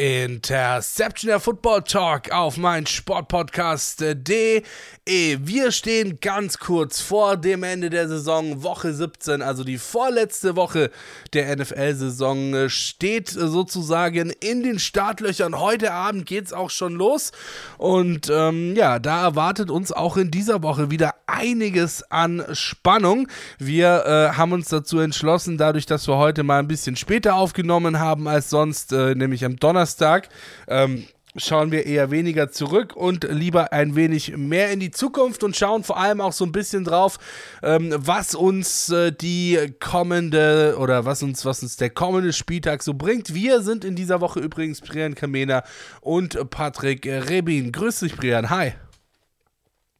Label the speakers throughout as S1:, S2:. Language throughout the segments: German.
S1: Interception der Football Talk auf mein Sportpodcast.de. Wir stehen ganz kurz vor dem Ende der Saison, Woche 17, also die vorletzte Woche der NFL-Saison steht sozusagen in den Startlöchern. Heute Abend geht es auch schon los und ähm, ja, da erwartet uns auch in dieser Woche wieder einiges an Spannung. Wir äh, haben uns dazu entschlossen, dadurch, dass wir heute mal ein bisschen später aufgenommen haben als sonst, äh, nämlich am Donnerstag, Donnerstag. Ähm, schauen wir eher weniger zurück und lieber ein wenig mehr in die Zukunft und schauen vor allem auch so ein bisschen drauf, ähm, was uns äh, die kommende oder was uns, was uns der kommende Spieltag so bringt. Wir sind in dieser Woche übrigens Brian Kamena und Patrick Rebin. Grüß dich, Brian. Hi.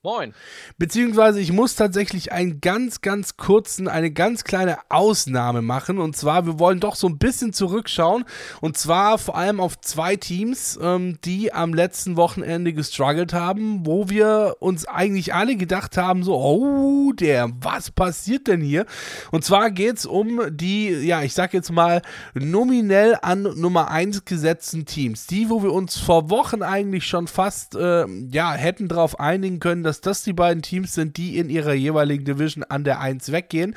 S2: Moin.
S1: Beziehungsweise ich muss tatsächlich einen ganz, ganz kurzen, eine ganz kleine Ausnahme machen. Und zwar, wir wollen doch so ein bisschen zurückschauen. Und zwar vor allem auf zwei Teams, ähm, die am letzten Wochenende gestruggelt haben, wo wir uns eigentlich alle gedacht haben, so, oh, der, was passiert denn hier? Und zwar geht es um die, ja, ich sag jetzt mal, nominell an Nummer 1 gesetzten Teams. Die, wo wir uns vor Wochen eigentlich schon fast, äh, ja, hätten darauf einigen können, dass das die beiden Teams sind, die in ihrer jeweiligen Division an der 1 weggehen.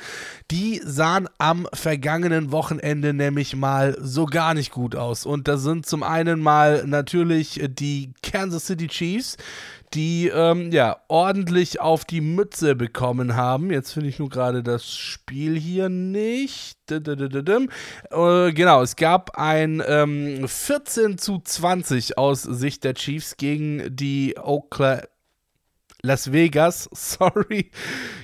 S1: Die sahen am vergangenen Wochenende nämlich mal so gar nicht gut aus. Und da sind zum einen mal natürlich die Kansas City Chiefs, die ähm, ja ordentlich auf die Mütze bekommen haben. Jetzt finde ich nur gerade das Spiel hier nicht. Äh, genau, es gab ein ähm, 14 zu 20 aus Sicht der Chiefs gegen die Oakland Las Vegas, sorry,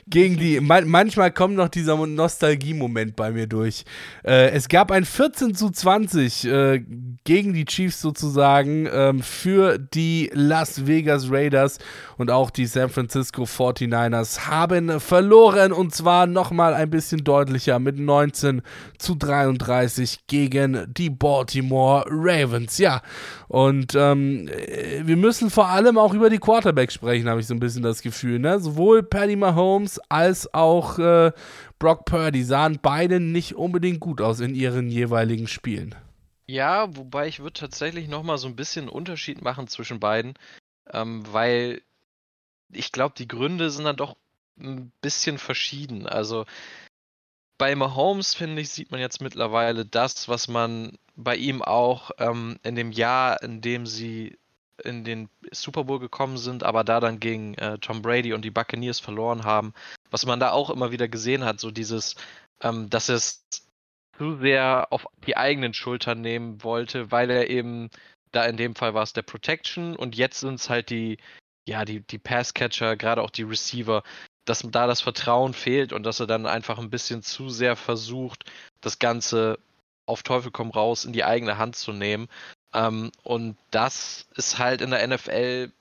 S1: gegen die. Man, manchmal kommt noch dieser Nostalgie-Moment bei mir durch. Äh, es gab ein 14 zu 20 äh, gegen die Chiefs sozusagen ähm, für die Las Vegas Raiders und auch die San Francisco 49ers haben verloren und zwar nochmal ein bisschen deutlicher mit 19 zu 33 gegen die Baltimore Ravens. Ja, und ähm, äh, wir müssen vor allem auch über die Quarterbacks sprechen, habe ich so ein bisschen bisschen das Gefühl. Ne? Sowohl Paddy Mahomes als auch äh, Brock Purdy sahen beide nicht unbedingt gut aus in ihren jeweiligen Spielen.
S2: Ja, wobei ich würde tatsächlich nochmal so ein bisschen Unterschied machen zwischen beiden, ähm, weil ich glaube, die Gründe sind dann doch ein bisschen verschieden. Also bei Mahomes, finde ich, sieht man jetzt mittlerweile das, was man bei ihm auch ähm, in dem Jahr, in dem sie in den Super Bowl gekommen sind, aber da dann gegen äh, Tom Brady und die Buccaneers verloren haben. Was man da auch immer wieder gesehen hat, so dieses, ähm, dass es zu sehr auf die eigenen Schultern nehmen wollte, weil er eben, da in dem Fall war es der Protection und jetzt sind es halt die, ja, die, die Passcatcher, gerade auch die Receiver, dass da das Vertrauen fehlt und dass er dann einfach ein bisschen zu sehr versucht, das Ganze auf Teufel komm raus in die eigene Hand zu nehmen. Ähm, und das ist halt in der NFL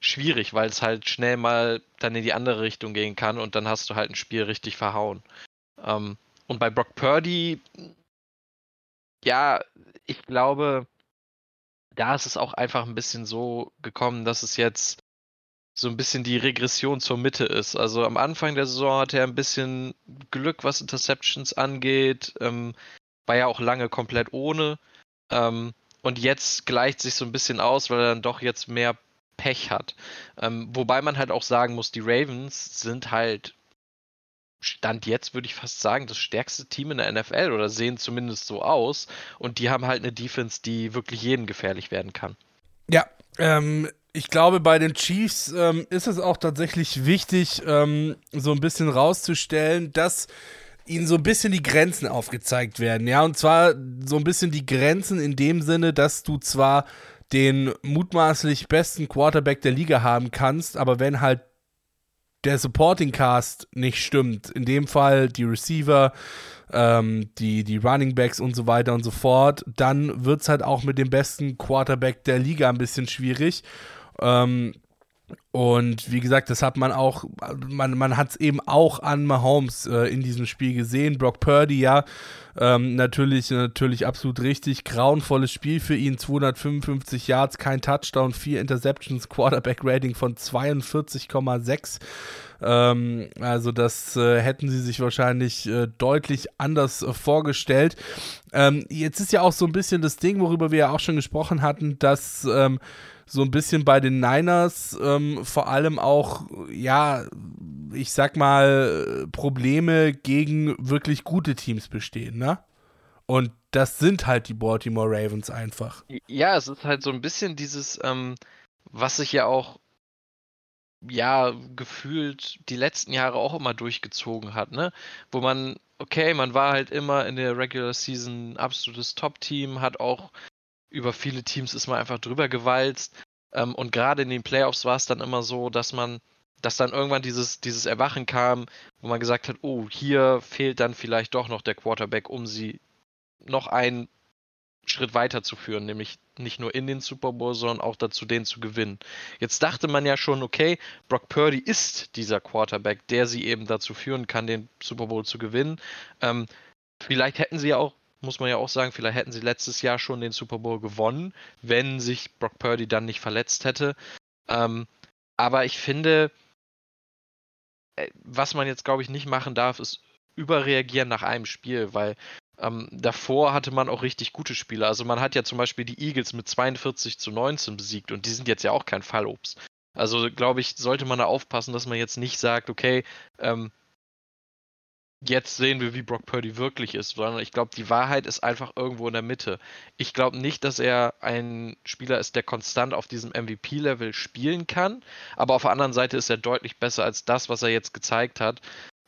S2: schwierig, weil es halt schnell mal dann in die andere Richtung gehen kann und dann hast du halt ein Spiel richtig verhauen. Ähm, und bei Brock Purdy, ja, ich glaube, da ist es auch einfach ein bisschen so gekommen, dass es jetzt so ein bisschen die Regression zur Mitte ist. Also am Anfang der Saison hatte er ein bisschen Glück, was Interceptions angeht, ähm, war ja auch lange komplett ohne. Ähm, und jetzt gleicht sich so ein bisschen aus, weil er dann doch jetzt mehr Pech hat. Ähm, wobei man halt auch sagen muss, die Ravens sind halt Stand jetzt würde ich fast sagen, das stärkste Team in der NFL oder sehen zumindest so aus. Und die haben halt eine Defense, die wirklich jeden gefährlich werden kann.
S1: Ja, ähm, ich glaube, bei den Chiefs ähm, ist es auch tatsächlich wichtig, ähm, so ein bisschen rauszustellen, dass ihnen so ein bisschen die Grenzen aufgezeigt werden. Ja, und zwar so ein bisschen die Grenzen in dem Sinne, dass du zwar den mutmaßlich besten Quarterback der Liga haben kannst, aber wenn halt der Supporting Cast nicht stimmt, in dem Fall die Receiver, ähm, die, die Running Backs und so weiter und so fort, dann wird es halt auch mit dem besten Quarterback der Liga ein bisschen schwierig. Ähm, Und wie gesagt, das hat man auch, man, man hat es eben auch an Mahomes äh, in diesem Spiel gesehen. Brock Purdy, ja, ähm, natürlich, natürlich absolut richtig. Grauenvolles Spiel für ihn. 255 Yards, kein Touchdown, vier Interceptions, Quarterback-Rating von 42,6. Ähm, also das äh, hätten sie sich wahrscheinlich äh, deutlich anders äh, vorgestellt. Ähm, jetzt ist ja auch so ein bisschen das Ding, worüber wir ja auch schon gesprochen hatten, dass ähm, so ein bisschen bei den Niners ähm, vor allem auch, ja, ich sag mal, Probleme gegen wirklich gute Teams bestehen, ne? Und das sind halt die Baltimore Ravens einfach.
S2: Ja, es ist halt so ein bisschen dieses, ähm, was sich ja auch, ja, gefühlt die letzten Jahre auch immer durchgezogen hat, ne? Wo man, okay, man war halt immer in der Regular Season absolutes Top-Team, hat auch über viele Teams ist man einfach drüber gewalzt. Ähm, und gerade in den Playoffs war es dann immer so, dass man, dass dann irgendwann dieses, dieses Erwachen kam, wo man gesagt hat, oh, hier fehlt dann vielleicht doch noch der Quarterback, um sie noch einen Schritt weiter zu führen, nämlich nicht nur in den Super Bowl, sondern auch dazu, den zu gewinnen. Jetzt dachte man ja schon, okay, Brock Purdy ist dieser Quarterback, der sie eben dazu führen kann, den Super Bowl zu gewinnen. Ähm, vielleicht hätten sie ja auch muss man ja auch sagen, vielleicht hätten sie letztes Jahr schon den Super Bowl gewonnen, wenn sich Brock Purdy dann nicht verletzt hätte. Ähm, aber ich finde, äh, was man jetzt, glaube ich, nicht machen darf, ist überreagieren nach einem Spiel, weil ähm, davor hatte man auch richtig gute Spiele. Also man hat ja zum Beispiel die Eagles mit 42 zu 19 besiegt und die sind jetzt ja auch kein Fallobst. Also glaube ich, sollte man da aufpassen, dass man jetzt nicht sagt, okay, ähm, jetzt sehen wir, wie Brock Purdy wirklich ist, sondern ich glaube, die Wahrheit ist einfach irgendwo in der Mitte. Ich glaube nicht, dass er ein Spieler ist, der konstant auf diesem MVP-Level spielen kann, aber auf der anderen Seite ist er deutlich besser als das, was er jetzt gezeigt hat.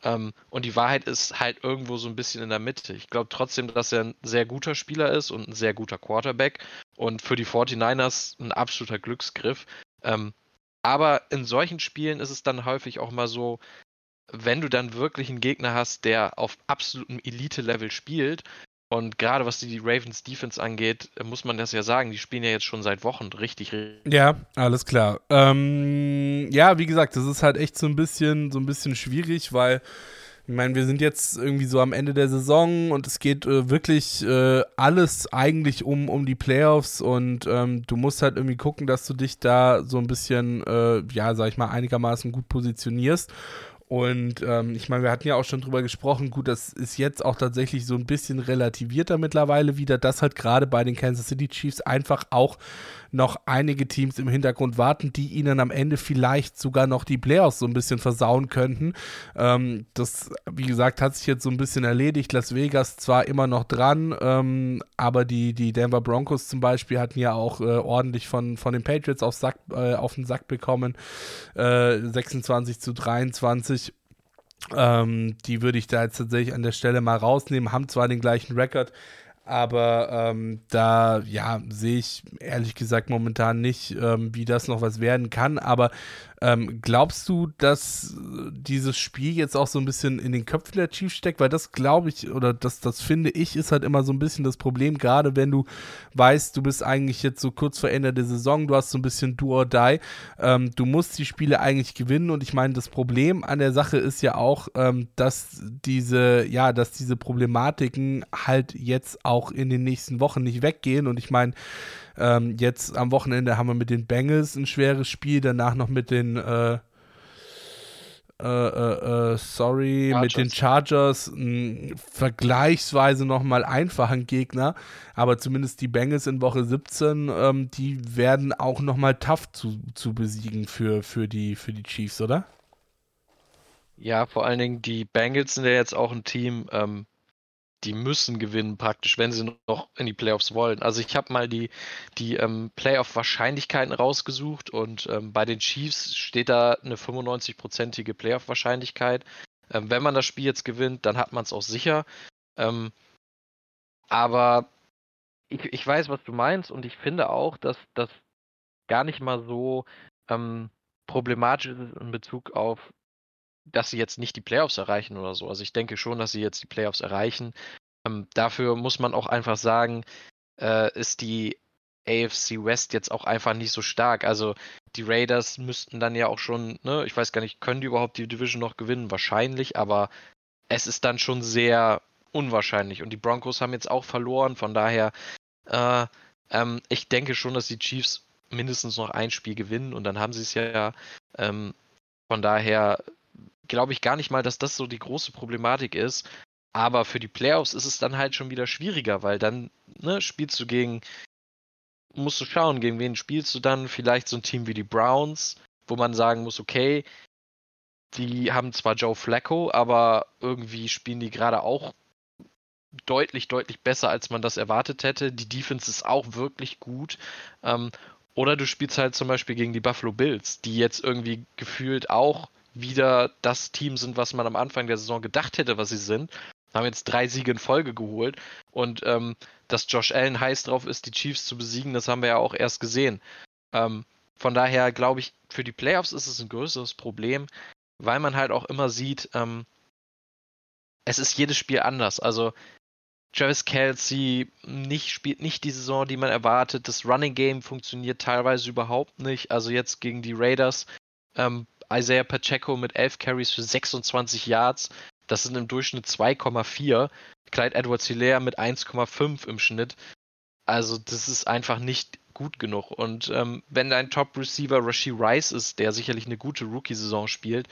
S2: Ähm, und die Wahrheit ist halt irgendwo so ein bisschen in der Mitte. Ich glaube trotzdem, dass er ein sehr guter Spieler ist und ein sehr guter Quarterback und für die 49ers ein absoluter Glücksgriff. Ähm, aber in solchen Spielen ist es dann häufig auch mal so, wenn du dann wirklich einen Gegner hast, der auf absolutem Elite-Level spielt, und gerade was die Ravens Defense angeht, muss man das ja sagen, die spielen ja jetzt schon seit Wochen richtig.
S1: Ja, alles klar. Ähm, ja, wie gesagt, das ist halt echt so ein bisschen, so ein bisschen schwierig, weil ich meine, wir sind jetzt irgendwie so am Ende der Saison und es geht äh, wirklich äh, alles eigentlich um, um die Playoffs und ähm, du musst halt irgendwie gucken, dass du dich da so ein bisschen, äh, ja, sag ich mal, einigermaßen gut positionierst. Und ähm, ich meine, wir hatten ja auch schon drüber gesprochen, gut, das ist jetzt auch tatsächlich so ein bisschen relativierter mittlerweile wieder, dass halt gerade bei den Kansas City Chiefs einfach auch noch einige Teams im Hintergrund warten, die ihnen am Ende vielleicht sogar noch die Playoffs so ein bisschen versauen könnten. Ähm, das, wie gesagt, hat sich jetzt so ein bisschen erledigt. Las Vegas zwar immer noch dran, ähm, aber die, die Denver Broncos zum Beispiel hatten ja auch äh, ordentlich von, von den Patriots auf, Sack, äh, auf den Sack bekommen. Äh, 26 zu 23. Ähm, die würde ich da jetzt tatsächlich an der Stelle mal rausnehmen, haben zwar den gleichen Rekord, aber ähm, da, ja, sehe ich ehrlich gesagt momentan nicht, ähm, wie das noch was werden kann. Aber ähm, glaubst du, dass dieses Spiel jetzt auch so ein bisschen in den Köpfen der Chiefs steckt? Weil das glaube ich, oder das, das finde ich, ist halt immer so ein bisschen das Problem, gerade wenn du weißt, du bist eigentlich jetzt so kurz vor Ende der Saison, du hast so ein bisschen do or die. Ähm, du musst die Spiele eigentlich gewinnen und ich meine, das Problem an der Sache ist ja auch, ähm, dass diese, ja, dass diese Problematiken halt jetzt auch in den nächsten Wochen nicht weggehen und ich meine, ähm, jetzt am Wochenende haben wir mit den Bengals ein schweres Spiel, danach noch mit den äh, äh, äh, äh sorry, Chargers. mit den Chargers ein vergleichsweise nochmal einfachen Gegner, aber zumindest die Bengals in Woche 17, ähm, die werden auch nochmal tough zu, zu besiegen für, für, die, für die Chiefs, oder?
S2: Ja, vor allen Dingen die Bengals sind ja jetzt auch ein Team, ähm, die müssen gewinnen praktisch, wenn sie noch in die Playoffs wollen. Also ich habe mal die, die ähm, Playoff-Wahrscheinlichkeiten rausgesucht und ähm, bei den Chiefs steht da eine 95-prozentige Playoff-Wahrscheinlichkeit. Ähm, wenn man das Spiel jetzt gewinnt, dann hat man es auch sicher. Ähm, aber ich, ich weiß, was du meinst und ich finde auch, dass das gar nicht mal so ähm, problematisch ist in Bezug auf dass sie jetzt nicht die Playoffs erreichen oder so. Also ich denke schon, dass sie jetzt die Playoffs erreichen. Ähm, dafür muss man auch einfach sagen, äh, ist die AFC West jetzt auch einfach nicht so stark. Also die Raiders müssten dann ja auch schon, ne, ich weiß gar nicht, können die überhaupt die Division noch gewinnen? Wahrscheinlich, aber es ist dann schon sehr unwahrscheinlich. Und die Broncos haben jetzt auch verloren, von daher, äh, ähm, ich denke schon, dass die Chiefs mindestens noch ein Spiel gewinnen und dann haben sie es ja. Ähm, von daher glaube ich gar nicht mal, dass das so die große Problematik ist. Aber für die Playoffs ist es dann halt schon wieder schwieriger, weil dann ne, spielst du gegen, musst du schauen, gegen wen spielst du dann? Vielleicht so ein Team wie die Browns, wo man sagen muss, okay, die haben zwar Joe Flacco, aber irgendwie spielen die gerade auch deutlich, deutlich besser, als man das erwartet hätte. Die Defense ist auch wirklich gut. Ähm, oder du spielst halt zum Beispiel gegen die Buffalo Bills, die jetzt irgendwie gefühlt auch wieder das Team sind, was man am Anfang der Saison gedacht hätte, was sie sind. Haben jetzt drei Siege in Folge geholt. Und ähm, dass Josh Allen heiß drauf ist, die Chiefs zu besiegen, das haben wir ja auch erst gesehen. Ähm, von daher glaube ich, für die Playoffs ist es ein größeres Problem, weil man halt auch immer sieht, ähm, es ist jedes Spiel anders. Also Travis Kelsey nicht, spielt nicht die Saison, die man erwartet. Das Running Game funktioniert teilweise überhaupt nicht. Also jetzt gegen die Raiders. Ähm, Isaiah Pacheco mit 11 Carries für 26 Yards. Das sind im Durchschnitt 2,4. Clyde Edwards Hilaire mit 1,5 im Schnitt. Also das ist einfach nicht gut genug. Und ähm, wenn dein Top-Receiver Rashi Rice ist, der sicherlich eine gute Rookie-Saison spielt,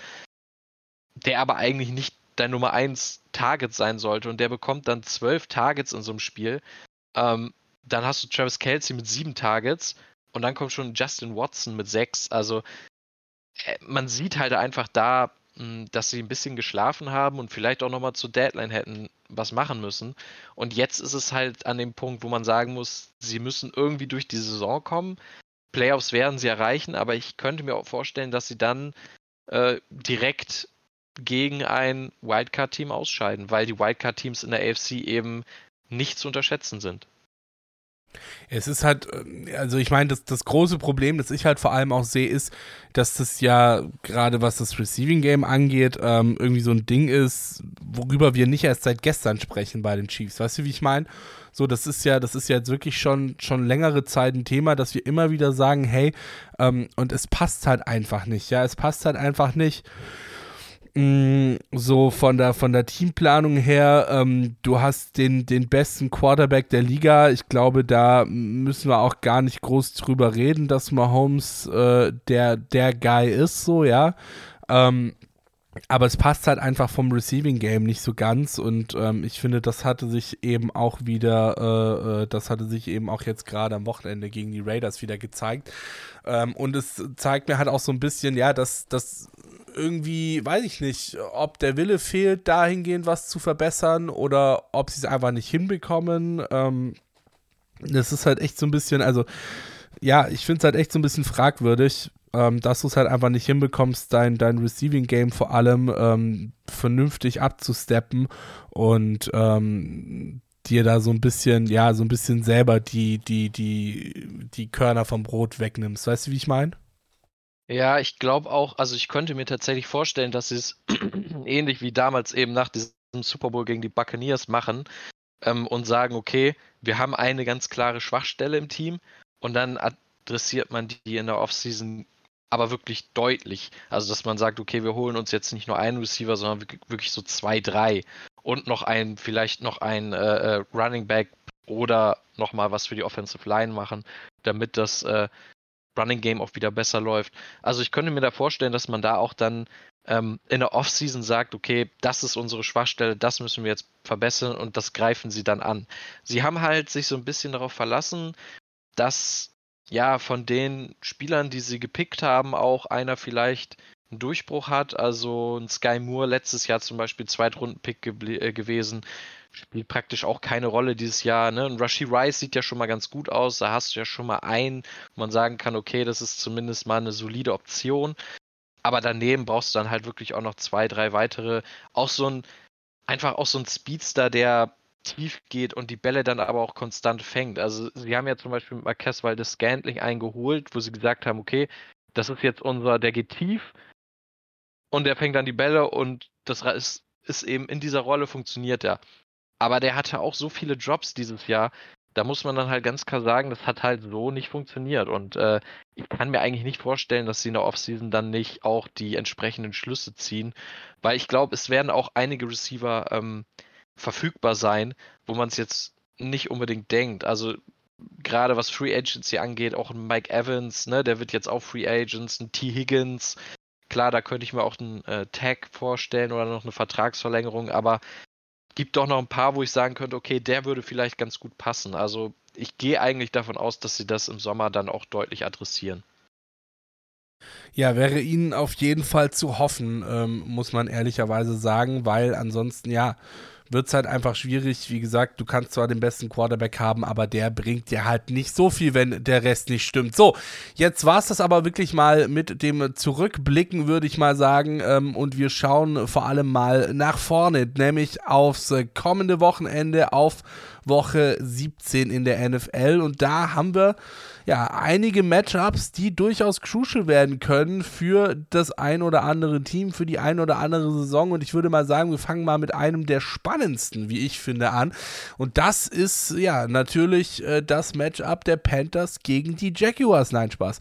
S2: der aber eigentlich nicht dein Nummer 1 Target sein sollte und der bekommt dann 12 Targets in so einem Spiel, ähm, dann hast du Travis Kelsey mit 7 Targets und dann kommt schon Justin Watson mit 6. Also man sieht halt einfach da, hm, dass sie ein bisschen geschlafen haben und vielleicht auch nochmal zur Deadline hätten was machen müssen. Und jetzt ist es halt an dem Punkt, wo man sagen muss, sie müssen irgendwie durch die Saison kommen. Playoffs werden sie erreichen, aber ich könnte mir auch vorstellen, dass sie dann äh, direkt gegen ein Wildcard-Team ausscheiden, weil die Wildcard-Teams in der AFC eben nicht zu unterschätzen sind.
S1: Es ist halt, äh, also ich meine, das, das große Problem, das ich halt vor allem auch sehe, ist, dass das ja gerade was das Receiving Game angeht, ähm, irgendwie so ein Ding ist, worüber wir nicht erst seit gestern sprechen bei den Chiefs. Weißt du, wie ich meine? So, das ist ja, das ist ja jetzt wirklich schon, schon längere Zeit ein Thema, dass wir immer wieder sagen, hey, ähm, und es passt halt einfach nicht, ja, es passt halt einfach nicht mh, so von der, von der Teamplanung her, ähm, du hast den, den besten Quarterback der Liga. Ich glaube, da müssen wir auch gar nicht groß drüber reden, dass Mahomes äh, der, der Guy ist, so, ja. Ähm, aber es passt halt einfach vom Receiving Game nicht so ganz und ähm, ich finde, das hatte sich eben auch wieder, äh, äh das hatte sich eben auch jetzt gerade am Wochenende gegen die Raiders wieder gezeigt. Ähm, und es zeigt mir halt auch so ein bisschen, ja, dass, dass irgendwie, weiß ich nicht, ob der Wille fehlt, dahingehend was zu verbessern oder ob sie es einfach nicht hinbekommen. Ähm, das ist halt echt so ein bisschen, also ja, ich finde es halt echt so ein bisschen fragwürdig, ähm, dass du es halt einfach nicht hinbekommst, dein, dein Receiving Game vor allem ähm, vernünftig abzusteppen und ähm, dir da so ein bisschen, ja, so ein bisschen selber die, die, die, die Körner vom Brot wegnimmst. Weißt du, wie ich meine?
S2: Ja, ich glaube auch, also ich könnte mir tatsächlich vorstellen, dass sie es ähnlich wie damals eben nach diesem Super Bowl gegen die Buccaneers machen ähm, und sagen, okay, wir haben eine ganz klare Schwachstelle im Team und dann adressiert man die in der Offseason aber wirklich deutlich. Also, dass man sagt, okay, wir holen uns jetzt nicht nur einen Receiver, sondern wirklich so zwei, drei und noch ein, vielleicht noch ein äh, äh Running Back oder nochmal was für die Offensive Line machen, damit das äh, Running Game auch wieder besser läuft. Also ich könnte mir da vorstellen, dass man da auch dann ähm, in der Offseason sagt, okay, das ist unsere Schwachstelle, das müssen wir jetzt verbessern und das greifen sie dann an. Sie haben halt sich so ein bisschen darauf verlassen, dass ja von den Spielern, die sie gepickt haben, auch einer vielleicht einen Durchbruch hat. Also ein Sky Moore letztes Jahr zum Beispiel Zweitrunden-Pick ge äh, gewesen spielt praktisch auch keine Rolle dieses Jahr. Ne? Und Rashi Rice sieht ja schon mal ganz gut aus. Da hast du ja schon mal einen, wo man sagen kann, okay, das ist zumindest mal eine solide Option. Aber daneben brauchst du dann halt wirklich auch noch zwei, drei weitere. Auch so ein, einfach auch so ein Speedster, der tief geht und die Bälle dann aber auch konstant fängt. Also sie haben ja zum Beispiel mit Marquez Waldes Scantling eingeholt, wo sie gesagt haben, okay, das ist jetzt unser, der geht tief und der fängt dann die Bälle und das ist, ist eben in dieser Rolle funktioniert er. Aber der hatte auch so viele Drops dieses Jahr. da muss man dann halt ganz klar sagen, das hat halt so nicht funktioniert. Und äh, ich kann mir eigentlich nicht vorstellen, dass sie in der Offseason dann nicht auch die entsprechenden Schlüsse ziehen, weil ich glaube, es werden auch einige Receiver ähm, verfügbar sein, wo man es jetzt nicht unbedingt denkt. Also gerade was Free Agency angeht, auch ein Mike Evans, ne, der wird jetzt auch Free Agents, ein T. Higgins. Klar, da könnte ich mir auch einen äh, Tag vorstellen oder noch eine Vertragsverlängerung, aber gibt doch noch ein paar, wo ich sagen könnte, okay, der würde vielleicht ganz gut passen. Also ich gehe eigentlich davon aus, dass sie das im Sommer dann auch deutlich adressieren.
S1: Ja, wäre ihnen auf jeden Fall zu hoffen, ähm, muss man ehrlicherweise sagen, weil ansonsten ja wird es halt einfach schwierig. Wie gesagt, du kannst zwar den besten Quarterback haben, aber der bringt dir halt nicht so viel, wenn der Rest nicht stimmt. So, jetzt war es das aber wirklich mal mit dem Zurückblicken, würde ich mal sagen. Ähm, und wir schauen vor allem mal nach vorne, nämlich aufs kommende Wochenende, auf Woche 17 in der NFL. Und da haben wir ja einige Matchups, die durchaus crucial werden können für das ein oder andere Team, für die ein oder andere Saison. Und ich würde mal sagen, wir fangen mal mit einem der spannendsten, wie ich finde, an. Und das ist ja natürlich äh, das Matchup der Panthers gegen die Jaguars. Nein, Spaß.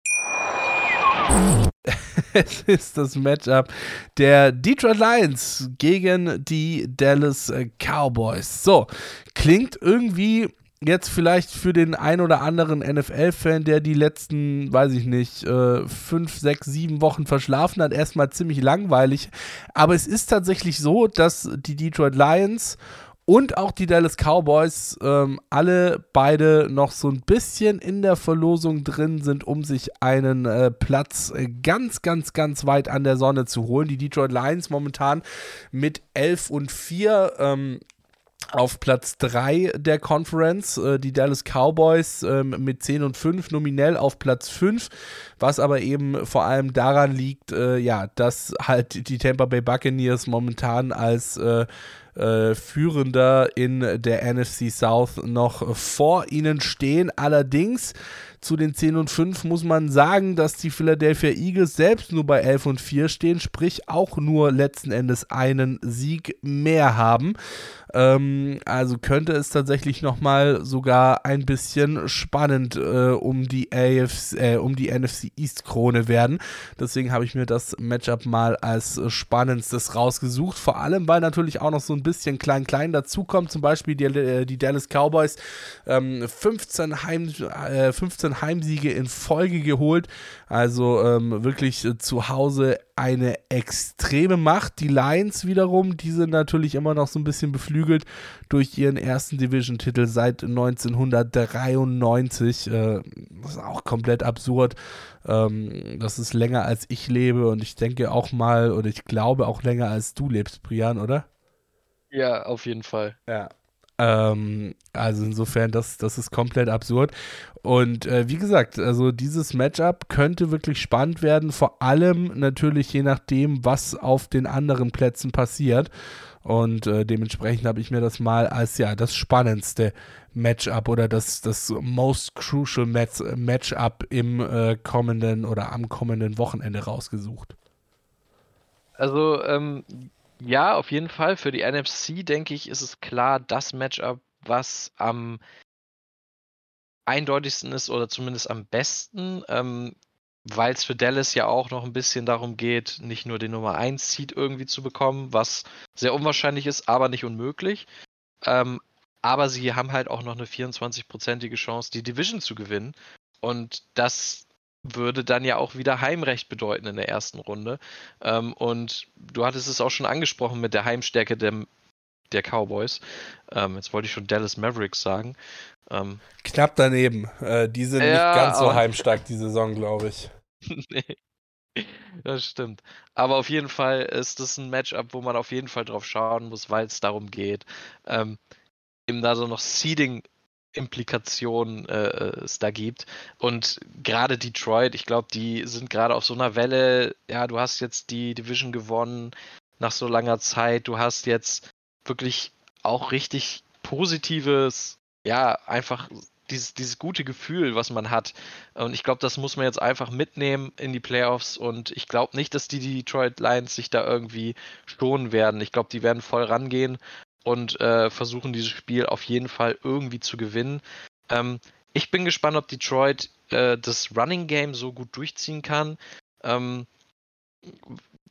S1: Es ist das Matchup der Detroit Lions gegen die Dallas Cowboys. So, klingt irgendwie jetzt vielleicht für den ein oder anderen NFL-Fan, der die letzten, weiß ich nicht, äh, fünf, sechs, sieben Wochen verschlafen hat, erstmal ziemlich langweilig. Aber es ist tatsächlich so, dass die Detroit Lions und auch die Dallas Cowboys ähm, alle beide noch so ein bisschen in der Verlosung drin sind, um sich einen äh, Platz äh, ganz, ganz, ganz weit an der Sonne zu holen. Die Detroit Lions momentan mit 11 und 4. Ähm, auf Platz 3 der Conference, äh, die Dallas Cowboys ähm, mit 10 und 5 nominell auf Platz 5, was aber eben vor allem daran liegt, äh, ja, dass halt die Tampa Bay Buccaneers momentan als äh, Führender in der NFC South noch vor ihnen stehen. Allerdings zu den 10 und 5 muss man sagen, dass die Philadelphia Eagles selbst nur bei 11 und 4 stehen, sprich auch nur letzten Endes einen Sieg mehr haben. Ähm, also könnte es tatsächlich nochmal sogar ein bisschen spannend äh, um, die AFC, äh, um die NFC East Krone werden. Deswegen habe ich mir das Matchup mal als spannendstes rausgesucht. Vor allem, weil natürlich auch noch so ein bisschen klein-klein dazukommt. Zum Beispiel die, äh, die Dallas Cowboys ähm, 15, Heim, äh, 15 Heimsiege in Folge geholt. Also ähm, wirklich äh, zu Hause eine extreme Macht. Die Lions wiederum, die sind natürlich immer noch so ein bisschen beflügelt durch ihren ersten Division-Titel seit 1993. Äh, das ist auch komplett absurd. Ähm, das ist länger als ich lebe und ich denke auch mal, oder ich glaube auch länger als du lebst, Brian, oder?
S2: Ja, auf jeden Fall.
S1: Ja. Ähm, also insofern, das, das ist komplett absurd. Und äh, wie gesagt, also dieses Matchup könnte wirklich spannend werden, vor allem natürlich je nachdem, was auf den anderen Plätzen passiert. Und äh, dementsprechend habe ich mir das mal als ja das spannendste Matchup oder das, das most crucial Match, Matchup im äh, kommenden oder am kommenden Wochenende rausgesucht.
S2: Also, ähm, ja, auf jeden Fall. Für die NFC, denke ich, ist es klar das Matchup, was am eindeutigsten ist oder zumindest am besten, ähm, weil es für Dallas ja auch noch ein bisschen darum geht, nicht nur den Nummer 1 Seed irgendwie zu bekommen, was sehr unwahrscheinlich ist, aber nicht unmöglich. Ähm, aber sie haben halt auch noch eine 24-prozentige Chance, die Division zu gewinnen. Und das würde dann ja auch wieder Heimrecht bedeuten in der ersten Runde. Ähm, und du hattest es auch schon angesprochen mit der Heimstärke der, der Cowboys. Ähm, jetzt wollte ich schon Dallas Mavericks sagen.
S1: Ähm, Knapp daneben. Äh, die sind ja, nicht ganz so heimstark die Saison, glaube ich.
S2: nee. Das stimmt. Aber auf jeden Fall ist das ein Matchup, wo man auf jeden Fall drauf schauen muss, weil es darum geht, ähm, eben da so noch Seeding Implikationen äh, es da gibt. Und gerade Detroit, ich glaube, die sind gerade auf so einer Welle. Ja, du hast jetzt die Division gewonnen nach so langer Zeit. Du hast jetzt wirklich auch richtig positives, ja, einfach dieses, dieses gute Gefühl, was man hat. Und ich glaube, das muss man jetzt einfach mitnehmen in die Playoffs. Und ich glaube nicht, dass die Detroit Lions sich da irgendwie schonen werden. Ich glaube, die werden voll rangehen und äh, versuchen dieses Spiel auf jeden Fall irgendwie zu gewinnen. Ähm, ich bin gespannt, ob Detroit äh, das Running Game so gut durchziehen kann. Ähm,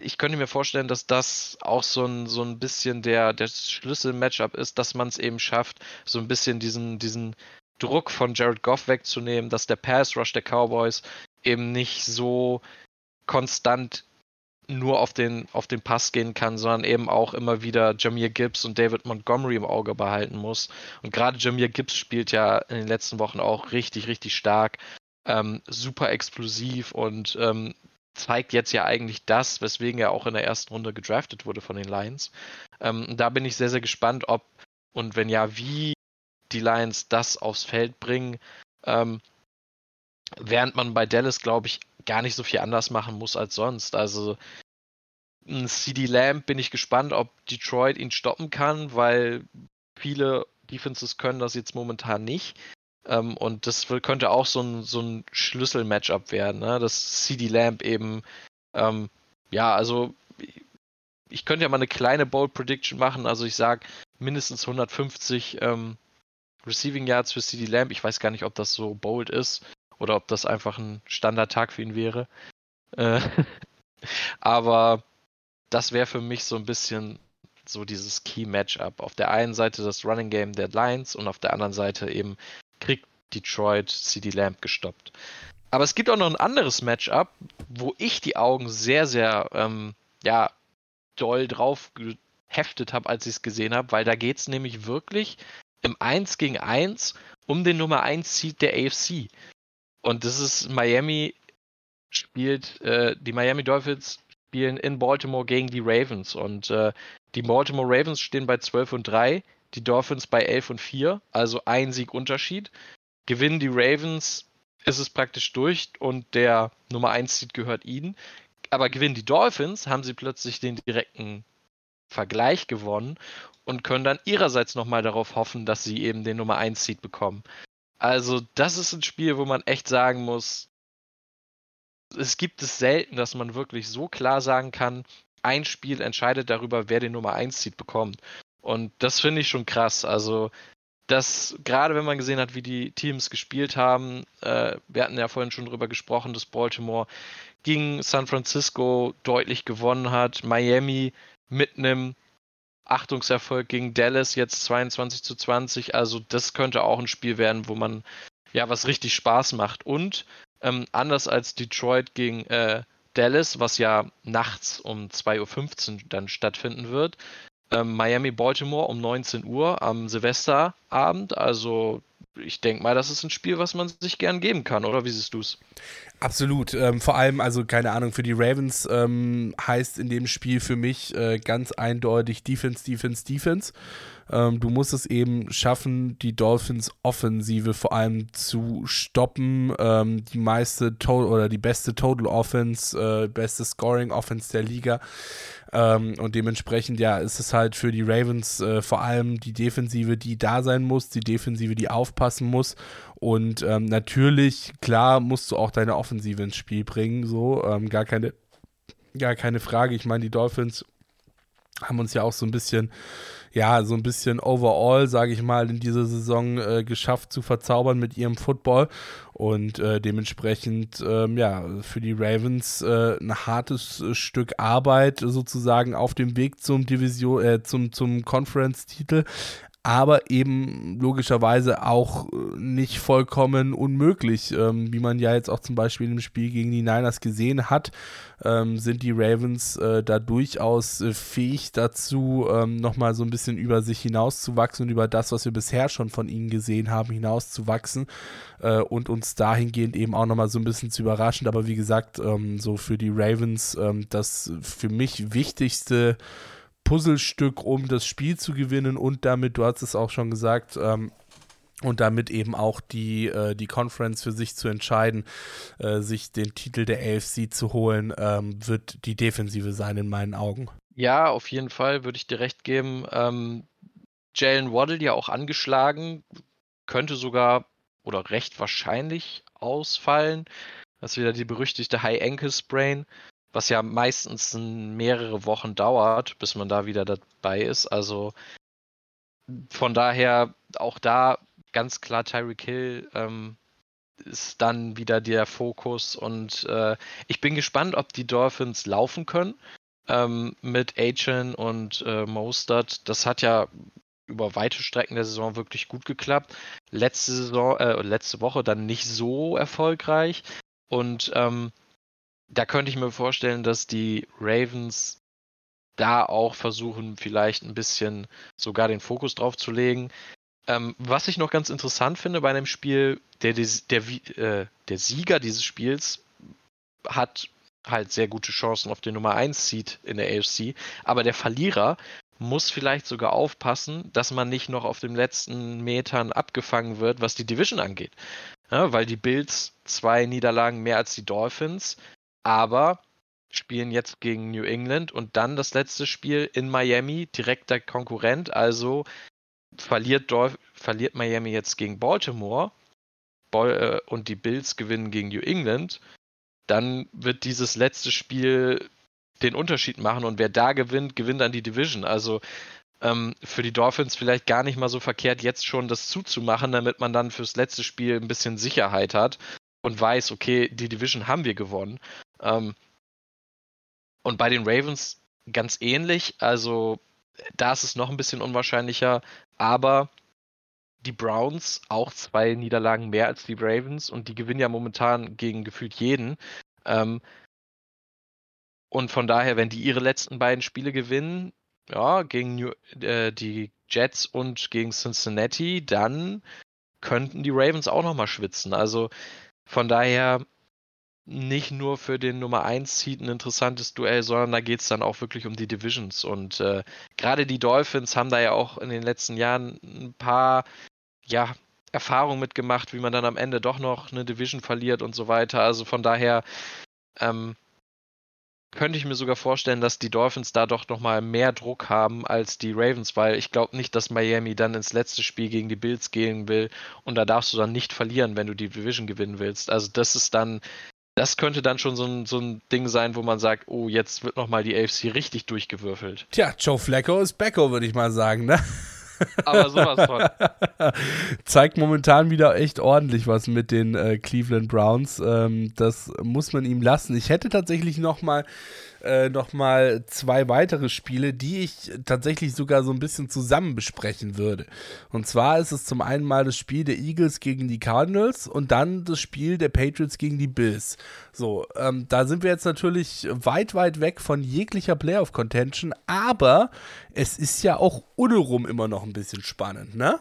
S2: ich könnte mir vorstellen, dass das auch so ein, so ein bisschen der, der Schlüssel-Matchup ist, dass man es eben schafft, so ein bisschen diesen, diesen Druck von Jared Goff wegzunehmen, dass der Pass-Rush der Cowboys eben nicht so konstant nur auf den, auf den Pass gehen kann, sondern eben auch immer wieder Jameer Gibbs und David Montgomery im Auge behalten muss. Und gerade Jameer Gibbs spielt ja in den letzten Wochen auch richtig, richtig stark, ähm, super explosiv und ähm, zeigt jetzt ja eigentlich das, weswegen er auch in der ersten Runde gedraftet wurde von den Lions. Ähm, da bin ich sehr, sehr gespannt, ob und wenn ja, wie die Lions das aufs Feld bringen. Ähm, während man bei Dallas, glaube ich, gar nicht so viel anders machen muss als sonst. Also CD Lamb bin ich gespannt, ob Detroit ihn stoppen kann, weil viele Defenses können das jetzt momentan nicht. Ähm, und das könnte auch so ein, so ein Schlüssel-Matchup werden, ne? dass CD Lamb eben, ähm, ja, also ich könnte ja mal eine kleine Bold Prediction machen. Also ich sage mindestens 150 ähm, Receiving Yards für CD Lamb. Ich weiß gar nicht, ob das so bold ist oder ob das einfach ein Standardtag für ihn wäre. Äh, aber das wäre für mich so ein bisschen so dieses Key-Matchup. Auf der einen Seite das Running Game der Lions und auf der anderen Seite eben kriegt Detroit CD Lamb gestoppt. Aber es gibt auch noch ein anderes Matchup, wo ich die Augen sehr, sehr ähm, ja, doll drauf geheftet habe, als ich es gesehen habe, weil da geht es nämlich wirklich im 1 gegen 1 um den Nummer 1 Seed der AFC. Und das ist Miami spielt, äh, die Miami Dolphins spielen in Baltimore gegen die Ravens. Und äh, die Baltimore Ravens stehen bei 12 und 3, die Dolphins bei 11 und 4, also ein Sieg Unterschied. Gewinnen die Ravens, ist es praktisch durch und der Nummer 1 Seed gehört ihnen. Aber gewinnen die Dolphins, haben sie plötzlich den direkten Vergleich gewonnen und können dann ihrerseits nochmal darauf hoffen, dass sie eben den Nummer 1 Seed bekommen. Also, das ist ein Spiel, wo man echt sagen muss, es gibt es selten, dass man wirklich so klar sagen kann, ein Spiel entscheidet darüber, wer den Nummer 1 Seed bekommt. Und das finde ich schon krass. Also, das, gerade wenn man gesehen hat, wie die Teams gespielt haben, äh, wir hatten ja vorhin schon drüber gesprochen, dass Baltimore gegen San Francisco deutlich gewonnen hat, Miami mit einem Achtungserfolg gegen Dallas, jetzt 22 zu 20. Also das könnte auch ein Spiel werden, wo man ja was richtig Spaß macht. Und ähm, anders als Detroit gegen äh, Dallas, was ja nachts um 2.15 Uhr dann stattfinden wird, ähm, Miami Baltimore um 19 Uhr am Silvesterabend. Also ich denke mal, das ist ein Spiel, was man sich gern geben kann, oder wie siehst du es?
S1: Absolut. Ähm, vor allem, also keine Ahnung, für die Ravens ähm, heißt in dem Spiel für mich äh, ganz eindeutig Defense, Defense, Defense. Ähm, du musst es eben schaffen, die Dolphins Offensive vor allem zu stoppen. Ähm, die meiste Total oder die beste Total Offense, äh, beste Scoring Offense der Liga. Ähm, und dementsprechend, ja, ist es halt für die Ravens äh, vor allem die Defensive, die da sein muss, die Defensive, die aufpassen muss. Und ähm, natürlich, klar, musst du auch deine Offensive ins Spiel bringen, so, ähm, gar keine, gar keine Frage. Ich meine, die Dolphins haben uns ja auch so ein bisschen, ja, so ein bisschen overall, sage ich mal, in dieser Saison äh, geschafft zu verzaubern mit ihrem Football. Und äh, dementsprechend, ähm, ja, für die Ravens äh, ein hartes äh, Stück Arbeit sozusagen auf dem Weg zum Division, äh, zum, zum Conference-Titel aber eben logischerweise auch äh, nicht vollkommen unmöglich. Ähm, wie man ja jetzt auch zum Beispiel im Spiel gegen die Niners gesehen hat, ähm, sind die Ravens äh, da durchaus äh, fähig dazu, ähm, nochmal so ein bisschen über sich hinauszuwachsen und über das, was wir bisher schon von ihnen gesehen haben, hinauszuwachsen äh, und uns dahingehend eben auch nochmal so ein bisschen zu überraschen. Aber wie gesagt, ähm, so für die Ravens ähm, das für mich wichtigste Puzzlestück, um das Spiel zu gewinnen und damit, du hast es auch schon gesagt, ähm, und damit eben auch die, äh, die Conference für sich zu entscheiden, äh, sich den Titel der AFC zu holen, ähm, wird die Defensive sein in meinen Augen.
S2: Ja, auf jeden Fall würde ich dir recht geben. Ähm, Jalen Waddle ja auch angeschlagen, könnte sogar oder recht wahrscheinlich ausfallen. Das ist wieder die berüchtigte High Ankle Sprain, was ja meistens mehrere Wochen dauert, bis man da wieder dabei ist. Also von daher auch da ganz klar Tyreek Hill ähm, ist dann wieder der Fokus und äh, ich bin gespannt, ob die Dolphins laufen können ähm, mit Achan und äh, Mostert. Das hat ja über weite Strecken der Saison wirklich gut geklappt. Letzte Saison, äh, letzte Woche dann nicht so erfolgreich und ähm, da könnte ich mir vorstellen, dass die Ravens da auch versuchen, vielleicht ein bisschen sogar den Fokus drauf zu legen. Ähm, was ich noch ganz interessant finde bei einem Spiel, der, der, der, äh, der Sieger dieses Spiels hat halt sehr gute Chancen auf den Nummer 1 Seed in der AFC, aber der Verlierer muss vielleicht sogar aufpassen, dass man nicht noch auf den letzten Metern abgefangen wird, was die Division angeht. Ja, weil die Bills zwei Niederlagen mehr als die Dolphins, aber spielen jetzt gegen New England und dann das letzte Spiel in Miami, direkter Konkurrent, also verliert, Dolph verliert Miami jetzt gegen Baltimore Ball, äh, und die Bills gewinnen gegen New England, dann wird dieses letzte Spiel den Unterschied machen und wer da gewinnt, gewinnt dann die Division. Also ähm, für die Dolphins vielleicht gar nicht mal so verkehrt, jetzt schon das zuzumachen, damit man dann fürs letzte Spiel ein bisschen Sicherheit hat und weiß, okay, die Division haben wir gewonnen. Ähm, und bei den Ravens ganz ähnlich. Also da ist es noch ein bisschen unwahrscheinlicher, aber die Browns auch zwei Niederlagen mehr als die Ravens und die gewinnen ja momentan gegen gefühlt jeden. Ähm, und von daher, wenn die ihre letzten beiden Spiele gewinnen, ja, gegen New, äh, die Jets und gegen Cincinnati, dann könnten die Ravens auch nochmal schwitzen. Also von daher nicht nur für den Nummer 1 Seed ein interessantes Duell, sondern da geht es dann auch wirklich um die Divisions. Und äh, gerade die Dolphins haben da ja auch in den letzten Jahren ein paar ja, Erfahrungen mitgemacht, wie man dann am Ende doch noch eine Division verliert und so weiter. Also von daher ähm, könnte ich mir sogar vorstellen, dass die Dolphins da doch nochmal mehr Druck haben als die Ravens, weil ich glaube nicht, dass Miami dann ins letzte Spiel gegen die Bills gehen will und da darfst du dann nicht verlieren, wenn du die Division gewinnen willst. Also das ist dann das könnte dann schon so ein, so ein Ding sein, wo man sagt, oh, jetzt wird nochmal die AFC richtig durchgewürfelt.
S1: Tja, Joe Flacco ist Becko, würde ich mal sagen, ne?
S2: Aber sowas von.
S1: Zeigt momentan wieder echt ordentlich was mit den äh, Cleveland Browns. Ähm, das muss man ihm lassen. Ich hätte tatsächlich noch mal äh, nochmal zwei weitere Spiele, die ich tatsächlich sogar so ein bisschen zusammen besprechen würde. Und zwar ist es zum einen mal das Spiel der Eagles gegen die Cardinals und dann das Spiel der Patriots gegen die Bills. So, ähm, da sind wir jetzt natürlich weit, weit weg von jeglicher Playoff-Contention, aber es ist ja auch ohne immer noch ein bisschen spannend, ne?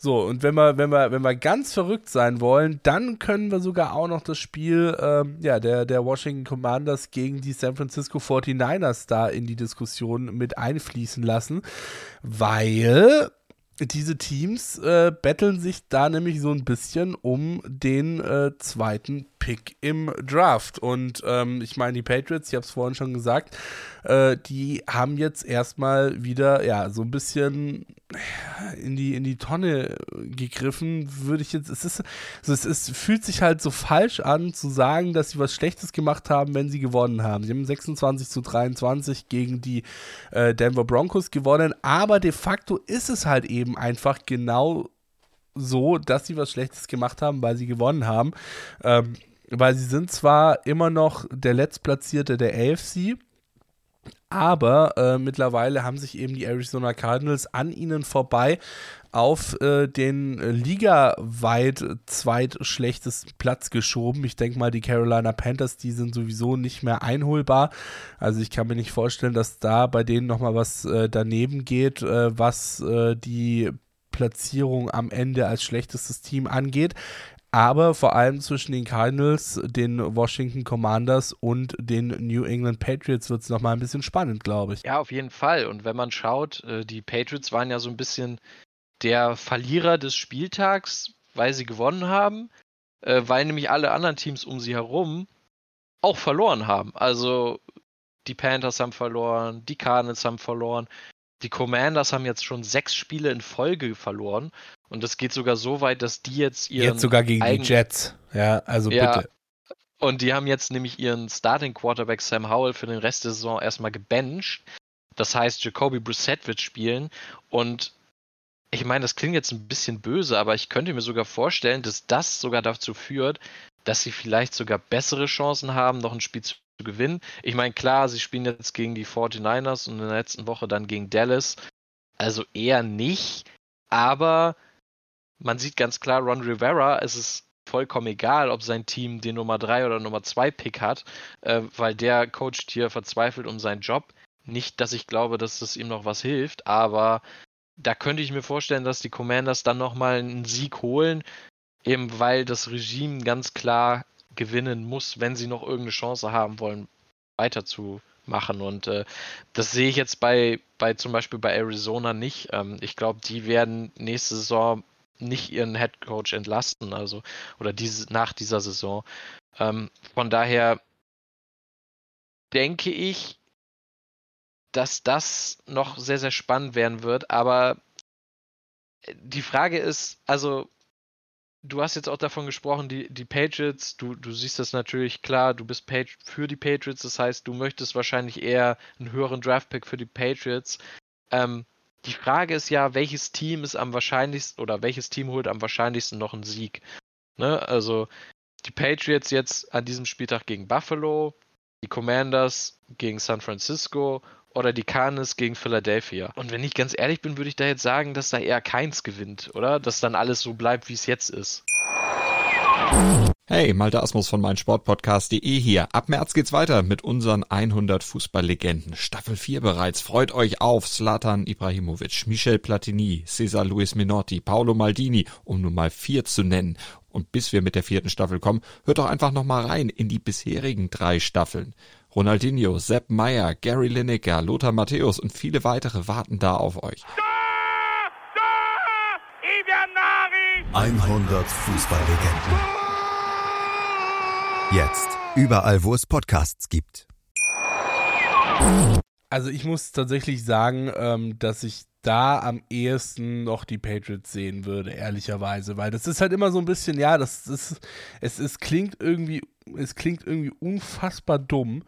S1: So, und wenn wir, wenn wir, wenn wir ganz verrückt sein wollen, dann können wir sogar auch noch das Spiel ähm, ja, der, der Washington Commanders gegen die San Francisco 49ers da in die Diskussion mit einfließen lassen, weil diese Teams äh, betteln sich da nämlich so ein bisschen um den äh, zweiten Pick im Draft. Und ähm, ich meine, die Patriots, ich habe es vorhin schon gesagt, äh, die haben jetzt erstmal wieder, ja, so ein bisschen in die, in die Tonne gegriffen, würde ich jetzt, es ist, also es ist, fühlt sich halt so falsch an, zu sagen, dass sie was Schlechtes gemacht haben, wenn sie gewonnen haben. Sie haben 26 zu 23 gegen die äh, Denver Broncos gewonnen, aber de facto ist es halt eben einfach genau so, dass sie was Schlechtes gemacht haben, weil sie gewonnen haben. Ähm, weil sie sind zwar immer noch der Letztplatzierte der AFC, aber äh, mittlerweile haben sich eben die Arizona Cardinals an ihnen vorbei auf äh, den ligaweit zweitschlechtesten Platz geschoben. Ich denke mal, die Carolina Panthers, die sind sowieso nicht mehr einholbar. Also ich kann mir nicht vorstellen, dass da bei denen nochmal was äh, daneben geht, äh, was äh, die Platzierung am Ende als schlechtestes Team angeht aber vor allem zwischen den Cardinals, den Washington Commanders und den New England Patriots wird es nochmal ein bisschen spannend, glaube ich.
S2: Ja, auf jeden Fall. Und wenn man schaut, äh, die Patriots waren ja so ein bisschen der Verlierer des Spieltags, weil sie gewonnen haben, äh, weil nämlich alle anderen Teams um sie herum auch verloren haben. Also die Panthers haben verloren, die Cardinals haben verloren, die Commanders haben jetzt schon sechs Spiele in Folge verloren und das geht sogar so weit, dass die jetzt ihren
S1: Jetzt sogar gegen
S2: eigenen-
S1: die Jets. Ja, also
S2: Ja,
S1: bitte.
S2: Und die haben jetzt nämlich ihren Starting Quarterback Sam Howell für den Rest der Saison erstmal gebencht. Das heißt, Jacoby Brissett wird spielen. Und ich meine, das klingt jetzt ein bisschen böse, aber ich könnte mir sogar vorstellen, dass das sogar dazu führt, dass sie vielleicht sogar bessere Chancen haben, noch ein Spiel zu gewinnen. Ich meine, klar, sie spielen jetzt gegen die 49ers und in der letzten Woche dann gegen Dallas. Also eher nicht. Aber man sieht ganz klar, Ron Rivera, es ist vollkommen egal, ob sein Team den Nummer 3 oder Nummer 2 Pick hat, äh, weil der coacht hier verzweifelt um seinen Job. Nicht, dass ich glaube, dass das ihm noch was hilft, aber da könnte ich mir vorstellen, dass die Commanders dann nochmal einen Sieg holen, eben weil das Regime ganz klar gewinnen muss, wenn sie noch irgendeine Chance haben wollen, weiterzumachen. Und äh, das sehe ich jetzt bei, bei zum Beispiel bei Arizona nicht. Ähm, ich glaube, die werden nächste Saison nicht ihren Head Coach entlasten, also oder diese nach dieser Saison. Ähm, von daher denke ich, dass das noch sehr, sehr spannend werden wird. Aber die Frage ist, also du hast jetzt auch davon gesprochen, die, die Patriots, du, du siehst das natürlich klar, du bist Pat für die Patriots, das heißt, du möchtest wahrscheinlich eher einen höheren Draftpick für die Patriots. Ähm, die Frage ist ja, welches Team ist am wahrscheinlichsten oder welches Team holt am wahrscheinlichsten noch einen Sieg? Ne? Also die Patriots jetzt an diesem Spieltag gegen Buffalo, die Commanders gegen San Francisco oder die Cardinals gegen Philadelphia. Und wenn ich ganz ehrlich bin, würde ich da jetzt sagen, dass da eher keins gewinnt, oder? Dass dann alles so bleibt, wie es jetzt ist.
S3: Hey, Malte Asmus von meinsportpodcast.de hier. Ab März geht's weiter mit unseren 100 Fußballlegenden. Staffel 4 bereits. Freut euch auf Zlatan Ibrahimovic, Michel Platini, Cesar Luis Minotti, Paolo Maldini, um nur mal vier zu nennen. Und bis wir mit der vierten Staffel kommen, hört doch einfach noch mal rein in die bisherigen drei Staffeln. Ronaldinho, Sepp Meyer, Gary Lineker, Lothar Matthäus und viele weitere warten da auf euch.
S4: 100 Fußballlegenden. Jetzt überall, wo es Podcasts gibt.
S1: Also ich muss tatsächlich sagen, ähm, dass ich da am ehesten noch die Patriots sehen würde, ehrlicherweise, weil das ist halt immer so ein bisschen, ja, das ist, es, es klingt irgendwie, es klingt irgendwie unfassbar dumm,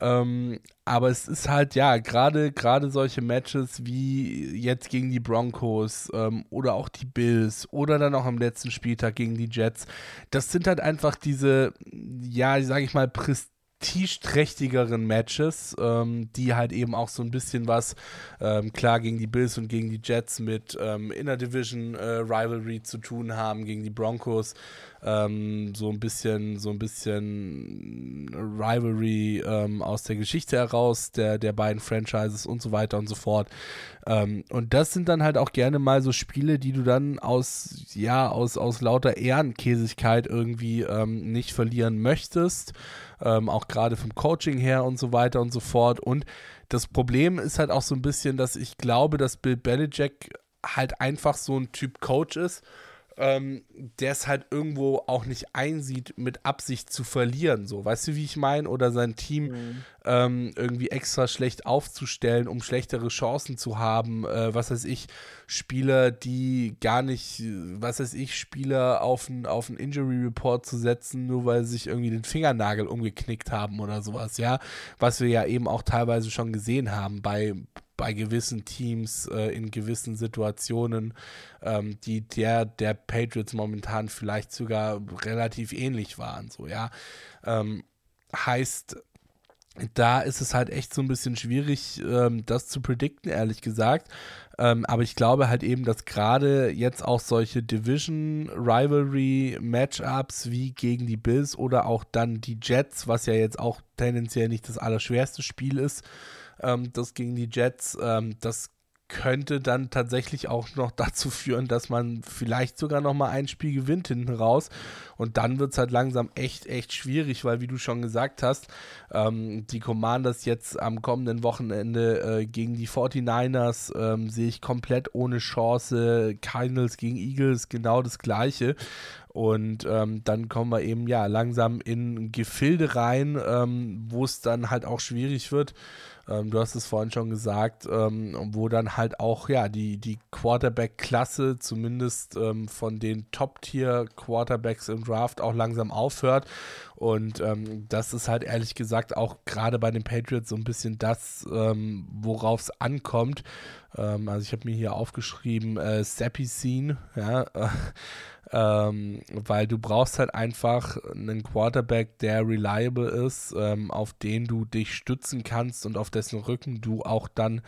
S1: ähm, aber es ist halt, ja, gerade gerade solche Matches wie jetzt gegen die Broncos ähm, oder auch die Bills oder dann auch am letzten Spieltag gegen die Jets, das sind halt einfach diese, ja, sage ich mal, prestigeträchtigeren Matches, ähm, die halt eben auch so ein bisschen was, ähm, klar, gegen die Bills und gegen die Jets mit ähm, Inner Division äh, Rivalry zu tun haben, gegen die Broncos ähm, so ein bisschen, so ein bisschen Rivalry ähm, aus der Geschichte heraus, der, der beiden Franchises und so weiter und so fort. Ähm, und das sind dann halt auch gerne mal so Spiele, die du dann aus, ja, aus, aus lauter Ehrenkäsigkeit irgendwie ähm, nicht verlieren möchtest. Ähm, auch gerade vom Coaching her und so weiter und so fort. Und das Problem ist halt auch so ein bisschen, dass ich glaube, dass Bill Belichick halt einfach so ein Typ Coach ist, ähm, der es halt irgendwo auch nicht einsieht, mit Absicht zu verlieren. So, weißt du, wie ich meine? Oder sein Team ähm, irgendwie extra schlecht aufzustellen, um schlechtere Chancen zu haben. Äh, was weiß ich, Spieler, die gar nicht, was weiß ich, Spieler auf einen auf einen Injury Report zu setzen, nur weil sie sich irgendwie den Fingernagel umgeknickt haben oder sowas, ja. Was wir ja eben auch teilweise schon gesehen haben bei bei gewissen Teams äh, in gewissen Situationen, ähm, die der der Patriots momentan vielleicht sogar relativ ähnlich waren, so ja. Ähm, heißt, da ist es halt echt so ein bisschen schwierig, ähm, das zu predikten, ehrlich gesagt. Ähm, aber ich glaube halt eben, dass gerade jetzt auch solche Division-Rivalry-Matchups wie gegen die Bills oder auch dann die Jets, was ja jetzt auch tendenziell nicht das allerschwerste Spiel ist, ähm, das gegen die Jets, ähm, das könnte dann tatsächlich auch noch dazu führen, dass man vielleicht sogar noch mal ein Spiel gewinnt hinten raus. Und dann wird es halt langsam echt, echt schwierig, weil wie du schon gesagt hast, ähm, die Commanders jetzt am kommenden Wochenende äh, gegen die 49ers ähm, sehe ich komplett ohne Chance. Cardinals gegen Eagles genau das gleiche. Und ähm, dann kommen wir eben ja langsam in Gefilde rein, ähm, wo es dann halt auch schwierig wird. Ähm, du hast es vorhin schon gesagt, ähm, wo dann halt auch ja die, die Quarterback-Klasse zumindest ähm, von den Top-Tier-Quarterbacks im Draft auch langsam aufhört. Und ähm, das ist halt ehrlich gesagt auch gerade bei den Patriots so ein bisschen das, worauf es ankommt. Also ich habe mir hier aufgeschrieben, äh, Sappy Scene, ja, äh, ähm, weil du brauchst halt einfach einen Quarterback, der reliable ist, ähm, auf den du dich stützen kannst und auf dessen Rücken du auch dann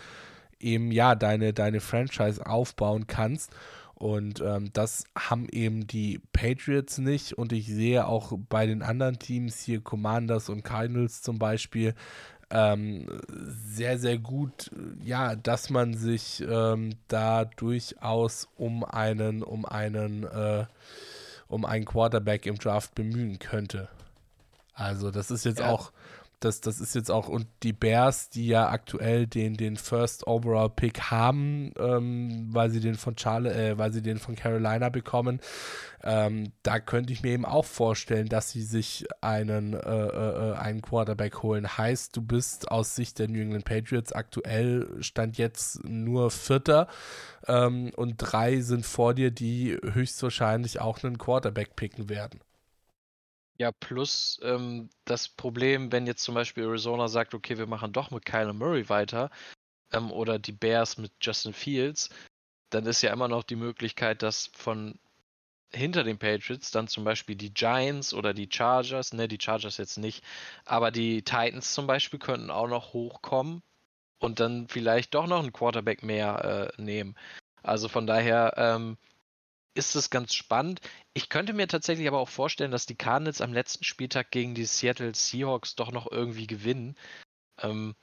S1: eben ja deine, deine Franchise aufbauen kannst. Und ähm, das haben eben die Patriots nicht. Und ich sehe auch bei den anderen Teams hier, Commanders und Cardinals zum Beispiel, ähm, sehr, sehr gut, ja, dass man sich ähm, da durchaus um einen, um einen, äh, um einen Quarterback im Draft bemühen könnte. Also das ist jetzt ja. auch das, das ist jetzt auch, und die Bears, die ja aktuell den, den First Overall Pick haben, ähm, weil sie den von Charle, äh, weil sie den von Carolina bekommen, ähm, da könnte ich mir eben auch vorstellen, dass sie sich einen, äh, äh, einen Quarterback holen. Heißt, du bist aus Sicht der New England Patriots aktuell stand jetzt nur Vierter ähm, und drei sind vor dir, die höchstwahrscheinlich auch einen Quarterback picken werden.
S2: Ja, plus ähm, das Problem, wenn jetzt zum Beispiel Arizona sagt, okay, wir machen doch mit Kyler Murray weiter ähm, oder die Bears mit Justin Fields, dann ist ja immer noch die Möglichkeit, dass von hinter den Patriots dann zum Beispiel die Giants oder die Chargers, ne, die Chargers jetzt nicht, aber die Titans zum Beispiel könnten auch noch hochkommen und dann vielleicht doch noch einen Quarterback mehr äh, nehmen. Also von daher, ähm, ist es ganz spannend. Ich könnte mir tatsächlich aber auch vorstellen, dass die Cardinals am letzten Spieltag gegen die Seattle Seahawks doch noch irgendwie gewinnen. Ähm,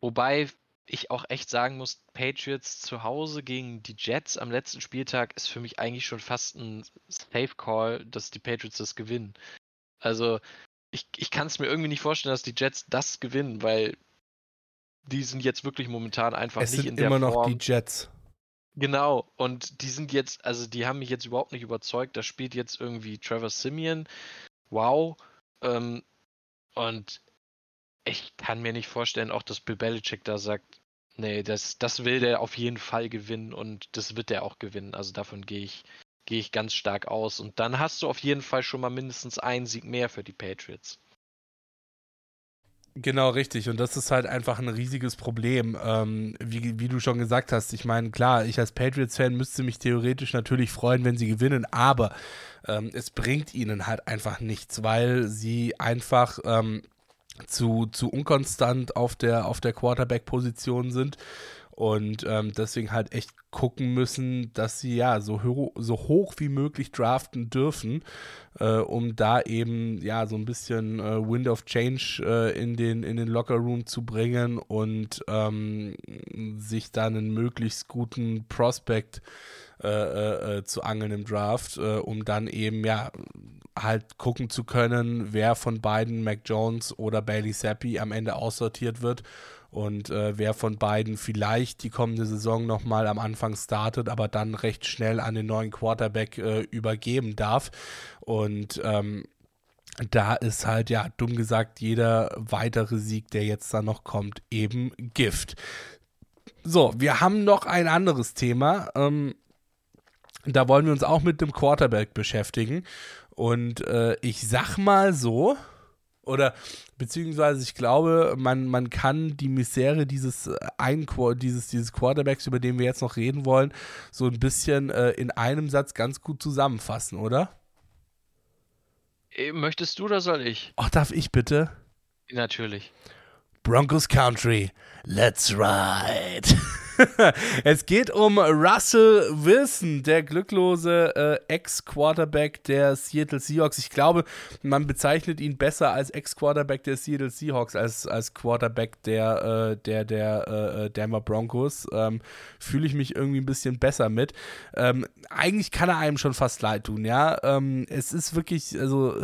S2: wobei ich auch echt sagen muss, Patriots zu Hause gegen die Jets am letzten Spieltag ist für mich eigentlich schon fast ein Safe Call, dass die Patriots das gewinnen. Also ich, ich kann es mir irgendwie nicht vorstellen, dass die Jets das gewinnen, weil die sind jetzt wirklich momentan einfach
S1: es
S2: nicht
S1: in
S2: der
S1: Form. Es
S2: sind
S1: immer noch die Jets.
S2: Genau, und die sind jetzt, also die haben mich jetzt überhaupt nicht überzeugt. Da spielt jetzt irgendwie Trevor Simeon. Wow. Ähm, und ich kann mir nicht vorstellen, auch dass Bill Belichick da sagt, nee, das, das will der auf jeden Fall gewinnen und das wird er auch gewinnen. Also davon gehe ich, gehe ich ganz stark aus. Und dann hast du auf jeden Fall schon mal mindestens einen Sieg mehr für die Patriots.
S1: Genau, richtig. Und das ist halt einfach ein riesiges Problem. Ähm, wie, wie du schon gesagt hast, ich meine, klar, ich als Patriots-Fan müsste mich theoretisch natürlich freuen, wenn sie gewinnen, aber ähm, es bringt ihnen halt einfach nichts, weil sie einfach ähm, zu, zu unkonstant auf der, auf der Quarterback-Position sind und ähm, deswegen halt echt gucken müssen, dass sie ja so, ho so hoch wie möglich draften dürfen, äh, um da eben ja so ein bisschen äh, Wind of Change äh, in den in den Locker Room zu bringen und ähm, sich dann einen möglichst guten Prospect äh, äh, äh, zu angeln im Draft, um dann eben ja halt gucken zu können, wer von beiden Mac Jones oder Bailey Zappi am Ende aussortiert wird und äh, wer von beiden vielleicht die kommende Saison nochmal am Anfang startet, aber dann recht schnell an den neuen Quarterback äh, übergeben darf. Und ähm, da ist halt, ja, dumm gesagt, jeder weitere Sieg, der jetzt da noch kommt, eben Gift. So, wir haben noch ein anderes Thema. Ähm, da wollen wir uns auch mit dem Quarterback beschäftigen. Und äh, ich sag mal so, oder beziehungsweise ich glaube, man, man kann die Misere dieses, äh, ein, dieses, dieses Quarterbacks, über den wir jetzt noch reden wollen, so ein bisschen äh, in einem Satz ganz gut zusammenfassen, oder?
S2: Äh, möchtest du oder soll ich?
S1: Ach, darf ich bitte?
S2: Natürlich.
S1: Broncos Country, let's ride. es geht um Russell Wilson, der glücklose äh, Ex-Quarterback der Seattle Seahawks. Ich glaube, man bezeichnet ihn besser als Ex-Quarterback der Seattle Seahawks als als Quarterback der, äh, der, der äh, äh Denver Broncos. Ähm, Fühle ich mich irgendwie ein bisschen besser mit. Ähm, eigentlich kann er einem schon fast leid tun, ja. Ähm, es ist wirklich, also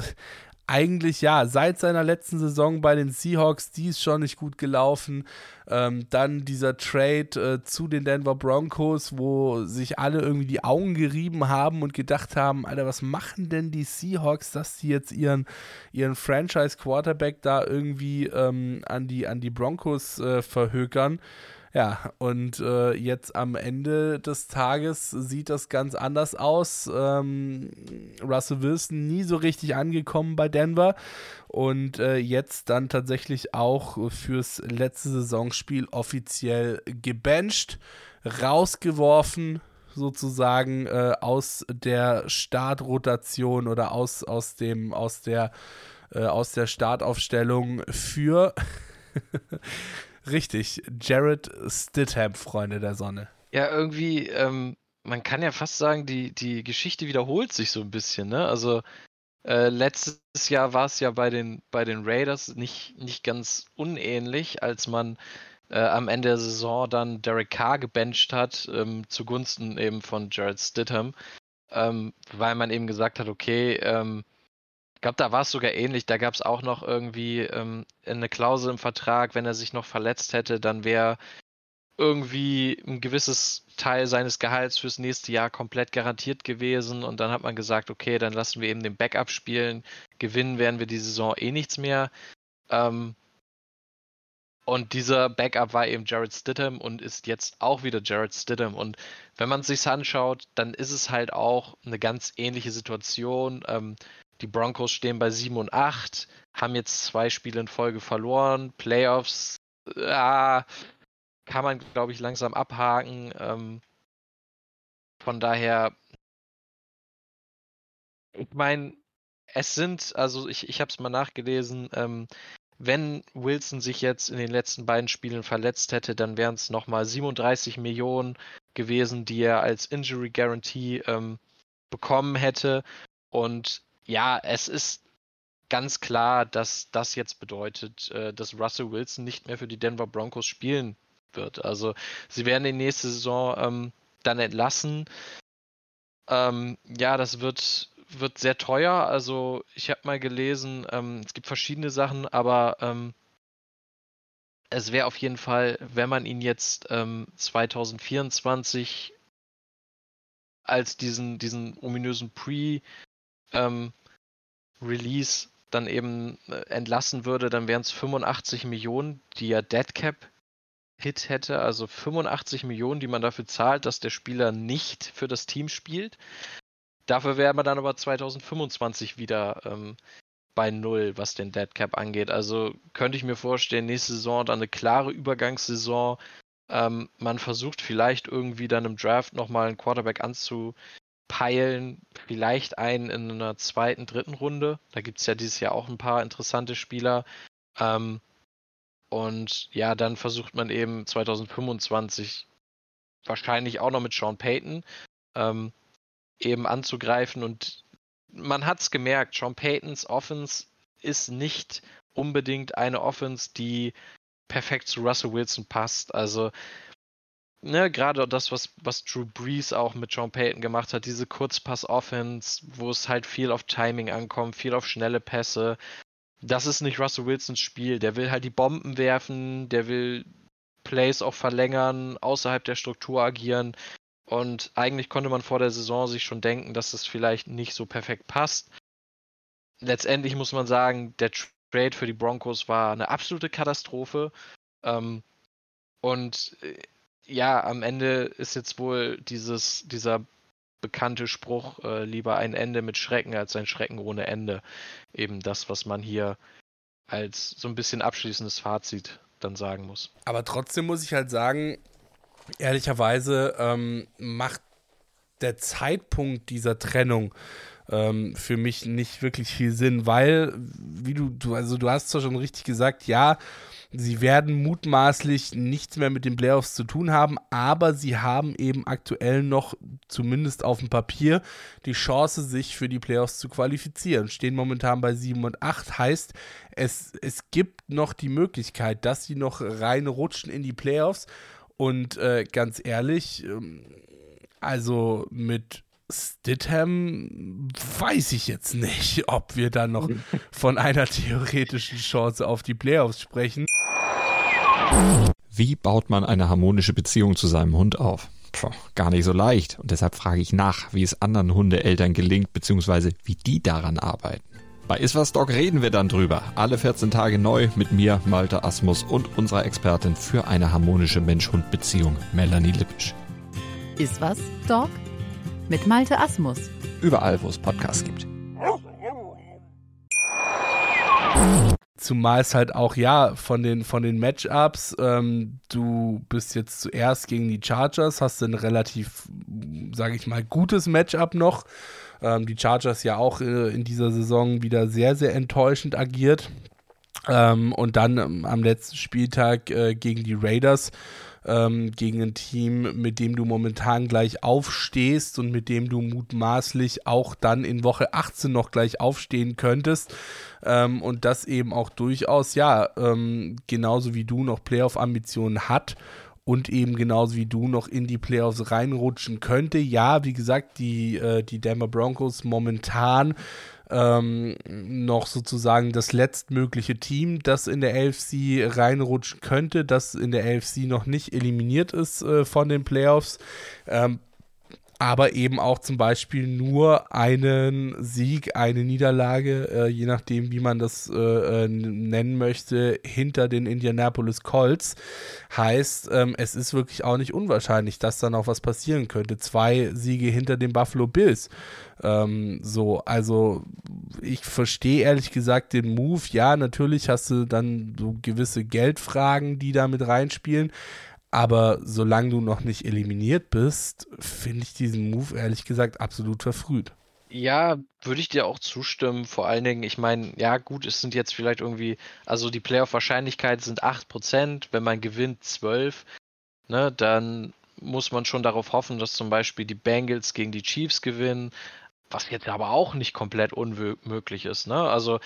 S1: eigentlich ja, seit seiner letzten Saison bei den Seahawks, die ist schon nicht gut gelaufen. Ähm, dann dieser Trade äh, zu den Denver Broncos, wo sich alle irgendwie die Augen gerieben haben und gedacht haben, Alter, was machen denn die Seahawks, dass sie jetzt ihren, ihren Franchise-Quarterback da irgendwie ähm, an, die, an die Broncos äh, verhökern. Ja, und äh, jetzt am Ende des Tages sieht das ganz anders aus. Ähm, Russell Wilson nie so richtig angekommen bei Denver und äh, jetzt dann tatsächlich auch fürs letzte Saisonspiel offiziell gebencht, rausgeworfen sozusagen äh, aus der Startrotation oder aus, aus dem aus der äh, aus der Startaufstellung für Richtig, Jared Stidham, Freunde der Sonne.
S2: Ja, irgendwie, ähm, man kann ja fast sagen, die, die Geschichte wiederholt sich so ein bisschen, ne? Also äh, letztes Jahr war es ja bei den, bei den Raiders nicht, nicht ganz unähnlich, als man äh, am Ende der Saison dann Derek Carr gebencht hat, ähm, zugunsten eben von Jared Stidham, ähm, weil man eben gesagt hat, okay, ähm, glaube, da war es sogar ähnlich. Da gab es auch noch irgendwie ähm, eine Klausel im Vertrag, wenn er sich noch verletzt hätte, dann wäre irgendwie ein gewisses Teil seines Gehalts fürs nächste Jahr komplett garantiert gewesen. Und dann hat man gesagt, okay, dann lassen wir eben den Backup spielen. Gewinnen werden wir die Saison eh nichts mehr. Ähm, und dieser Backup war eben Jared Stidham und ist jetzt auch wieder Jared Stidham. Und wenn man es sich anschaut, dann ist es halt auch eine ganz ähnliche Situation. Ähm, die Broncos stehen bei 7 und 8, haben jetzt zwei Spiele in Folge verloren. Playoffs, ja, kann man, glaube ich, langsam abhaken. Ähm, von daher, ich meine, es sind, also ich, ich habe es mal nachgelesen, ähm, wenn Wilson sich jetzt in den letzten beiden Spielen verletzt hätte, dann wären es nochmal 37 Millionen gewesen, die er als Injury Guarantee ähm, bekommen hätte. Und ja, es ist ganz klar, dass das jetzt bedeutet, äh, dass Russell Wilson nicht mehr für die Denver Broncos spielen wird. Also sie werden die nächste Saison ähm, dann entlassen. Ähm, ja, das wird, wird sehr teuer. Also ich habe mal gelesen, ähm, es gibt verschiedene Sachen, aber ähm, es wäre auf jeden Fall, wenn man ihn jetzt 2024 ähm, als diesen, diesen ominösen Pre- ähm, Release dann eben äh, entlassen würde, dann wären es 85 Millionen, die er Deadcap Hit hätte, also 85 Millionen, die man dafür zahlt, dass der Spieler nicht für das Team spielt. Dafür wäre man dann aber 2025 wieder ähm, bei Null, was den Deadcap angeht. Also könnte ich mir vorstellen, nächste Saison dann eine klare Übergangssaison. Ähm, man versucht vielleicht irgendwie dann im Draft nochmal einen Quarterback anzu, peilen vielleicht einen in einer zweiten, dritten Runde. Da gibt es ja dieses Jahr auch ein paar interessante Spieler. Ähm, und ja, dann versucht man eben 2025 wahrscheinlich auch noch mit Sean Payton ähm, eben anzugreifen. Und man hat es gemerkt, Sean Paytons Offense ist nicht unbedingt eine Offense, die perfekt zu Russell Wilson passt. Also ne, gerade das, was, was Drew Brees auch mit John Payton gemacht hat, diese Kurzpass-Offense, wo es halt viel auf Timing ankommt, viel auf schnelle Pässe. Das ist nicht Russell Wilsons Spiel. Der will halt die Bomben werfen, der will Plays auch verlängern, außerhalb der Struktur agieren. Und eigentlich konnte man vor der Saison sich schon denken, dass das vielleicht nicht so perfekt passt. Letztendlich muss man sagen, der Trade für die Broncos war eine absolute Katastrophe. Ähm, und äh, ja, am Ende ist jetzt wohl dieses, dieser bekannte Spruch, äh, lieber ein Ende mit Schrecken als ein Schrecken ohne Ende. Eben das, was man hier als so ein bisschen abschließendes Fazit dann sagen muss.
S1: Aber trotzdem muss ich halt sagen, ehrlicherweise ähm, macht der Zeitpunkt dieser Trennung ähm, für mich nicht wirklich viel Sinn, weil, wie du, du, also du hast zwar schon richtig gesagt, ja, Sie werden mutmaßlich nichts mehr mit den Playoffs zu tun haben, aber sie haben eben aktuell noch, zumindest auf dem Papier, die Chance, sich für die Playoffs zu qualifizieren. Stehen momentan bei 7 und 8, heißt, es, es gibt noch die Möglichkeit, dass sie noch reinrutschen in die Playoffs. Und äh, ganz ehrlich, ähm, also mit Stidham weiß ich jetzt nicht, ob wir da noch von einer theoretischen Chance auf die Playoffs sprechen.
S3: Wie baut man eine harmonische Beziehung zu seinem Hund auf? Puh, gar nicht so leicht. Und deshalb frage ich nach, wie es anderen Hundeeltern gelingt, beziehungsweise wie die daran arbeiten. Bei Iswas Dog reden wir dann drüber. Alle 14 Tage neu mit mir, Malte Asmus und unserer Expertin für eine harmonische Mensch-Hund-Beziehung, Melanie Lippisch.
S5: Iswas Dog? Mit Malte Asmus.
S3: Überall, wo es Podcasts gibt.
S1: Zumal es halt auch, ja, von den, von den Matchups, ähm, du bist jetzt zuerst gegen die Chargers, hast ein relativ, sage ich mal, gutes Matchup noch. Ähm, die Chargers ja auch äh, in dieser Saison wieder sehr, sehr enttäuschend agiert. Ähm, und dann ähm, am letzten Spieltag äh, gegen die Raiders ähm, gegen ein Team, mit dem du momentan gleich aufstehst und mit dem du mutmaßlich auch dann in Woche 18 noch gleich aufstehen könntest. Ähm, und das eben auch durchaus, ja, ähm, genauso wie du noch Playoff-Ambitionen hat und eben genauso wie du noch in die Playoffs reinrutschen könnte. Ja, wie gesagt, die, äh, die Denver Broncos momentan ähm, noch sozusagen das letztmögliche Team, das in der AFC reinrutschen könnte, das in der AFC noch nicht eliminiert ist äh, von den Playoffs. Ähm, aber eben auch zum Beispiel nur einen Sieg, eine Niederlage, äh, je nachdem, wie man das äh, äh nennen möchte, hinter den Indianapolis Colts. Heißt, ähm, es ist wirklich auch nicht unwahrscheinlich, dass da noch was passieren könnte. Zwei Siege hinter den Buffalo Bills. Ähm, so, also ich verstehe ehrlich gesagt den Move. Ja, natürlich hast du dann so gewisse Geldfragen, die da mit reinspielen. Aber solange du noch nicht eliminiert bist, finde ich diesen Move ehrlich gesagt absolut verfrüht.
S2: Ja, würde ich dir auch zustimmen. Vor allen Dingen, ich meine, ja gut, es sind jetzt vielleicht irgendwie, also die Playoff-Wahrscheinlichkeit sind 8%, wenn man gewinnt 12, ne, dann muss man schon darauf hoffen, dass zum Beispiel die Bengals gegen die Chiefs gewinnen, was jetzt aber auch nicht komplett unmöglich ist, ne? Also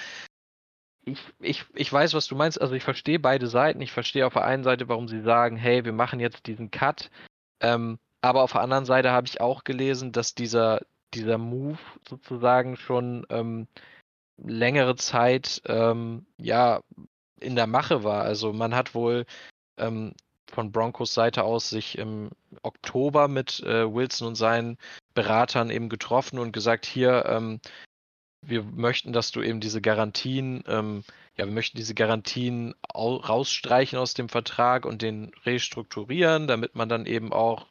S2: ich, ich, ich weiß, was du meinst. Also ich verstehe beide Seiten. Ich verstehe auf der einen Seite, warum sie sagen, hey, wir machen jetzt diesen Cut. Ähm, aber auf der anderen Seite habe ich auch gelesen, dass dieser, dieser Move sozusagen schon ähm, längere Zeit ähm, ja in der Mache war. Also man hat wohl ähm, von Broncos Seite aus sich im Oktober mit äh, Wilson und seinen Beratern eben getroffen und gesagt, hier, ähm, wir möchten, dass du eben diese Garantien, ähm, ja, wir möchten diese Garantien rausstreichen aus dem Vertrag und den restrukturieren, damit man dann eben auch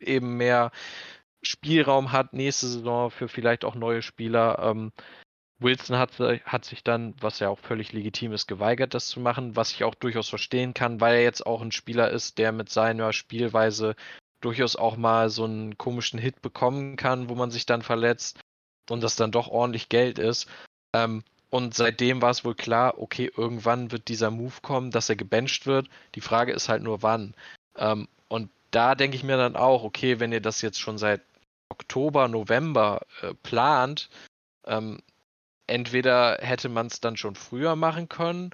S2: eben mehr Spielraum hat nächste Saison für vielleicht auch neue Spieler. Ähm, Wilson hat, hat sich dann, was ja auch völlig legitim ist, geweigert, das zu machen, was ich auch durchaus verstehen kann, weil er jetzt auch ein Spieler ist, der mit seiner Spielweise durchaus auch mal so einen komischen Hit bekommen kann, wo man sich dann verletzt und das dann doch ordentlich Geld ist. Ähm, und seitdem war es wohl klar, okay, irgendwann wird dieser Move kommen, dass er gebencht wird. Die Frage ist halt nur wann. Ähm, und da denke ich mir dann auch, okay, wenn ihr das jetzt schon seit Oktober, November äh, plant, ähm, entweder hätte man es dann schon früher machen können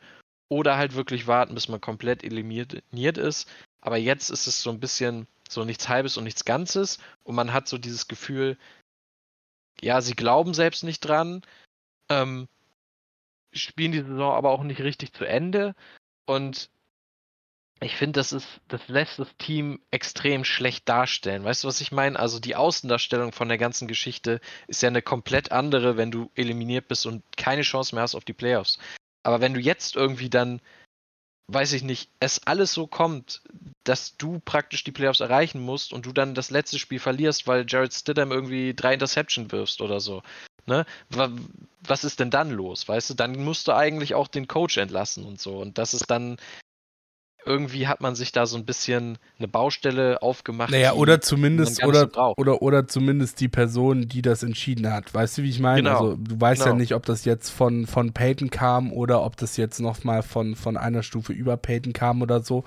S2: oder halt wirklich warten, bis man komplett eliminiert ist. Aber jetzt ist es so ein bisschen so nichts Halbes und nichts Ganzes und man hat so dieses Gefühl, ja, sie glauben selbst nicht dran, ähm, spielen die Saison aber auch nicht richtig zu Ende. Und ich finde, das ist, das lässt das Team extrem schlecht darstellen. Weißt du, was ich meine? Also die Außendarstellung von der ganzen Geschichte ist ja eine komplett andere, wenn du eliminiert bist und keine Chance mehr hast auf die Playoffs. Aber wenn du jetzt irgendwie dann weiß ich nicht, es alles so kommt, dass du praktisch die Playoffs erreichen musst und du dann das letzte Spiel verlierst, weil Jared Stidham irgendwie drei Interception wirfst oder so. Ne? Was ist denn dann los? Weißt du, dann musst du eigentlich auch den Coach entlassen und so. Und das ist dann, irgendwie hat man sich da so ein bisschen eine Baustelle aufgemacht.
S1: Naja, oder zumindest, oder, oder, oder zumindest die Person, die das entschieden hat. Weißt du, wie ich meine? Genau. Also, du weißt genau. ja nicht, ob das jetzt von, von Peyton kam oder ob das jetzt nochmal von, von einer Stufe über Peyton kam oder so.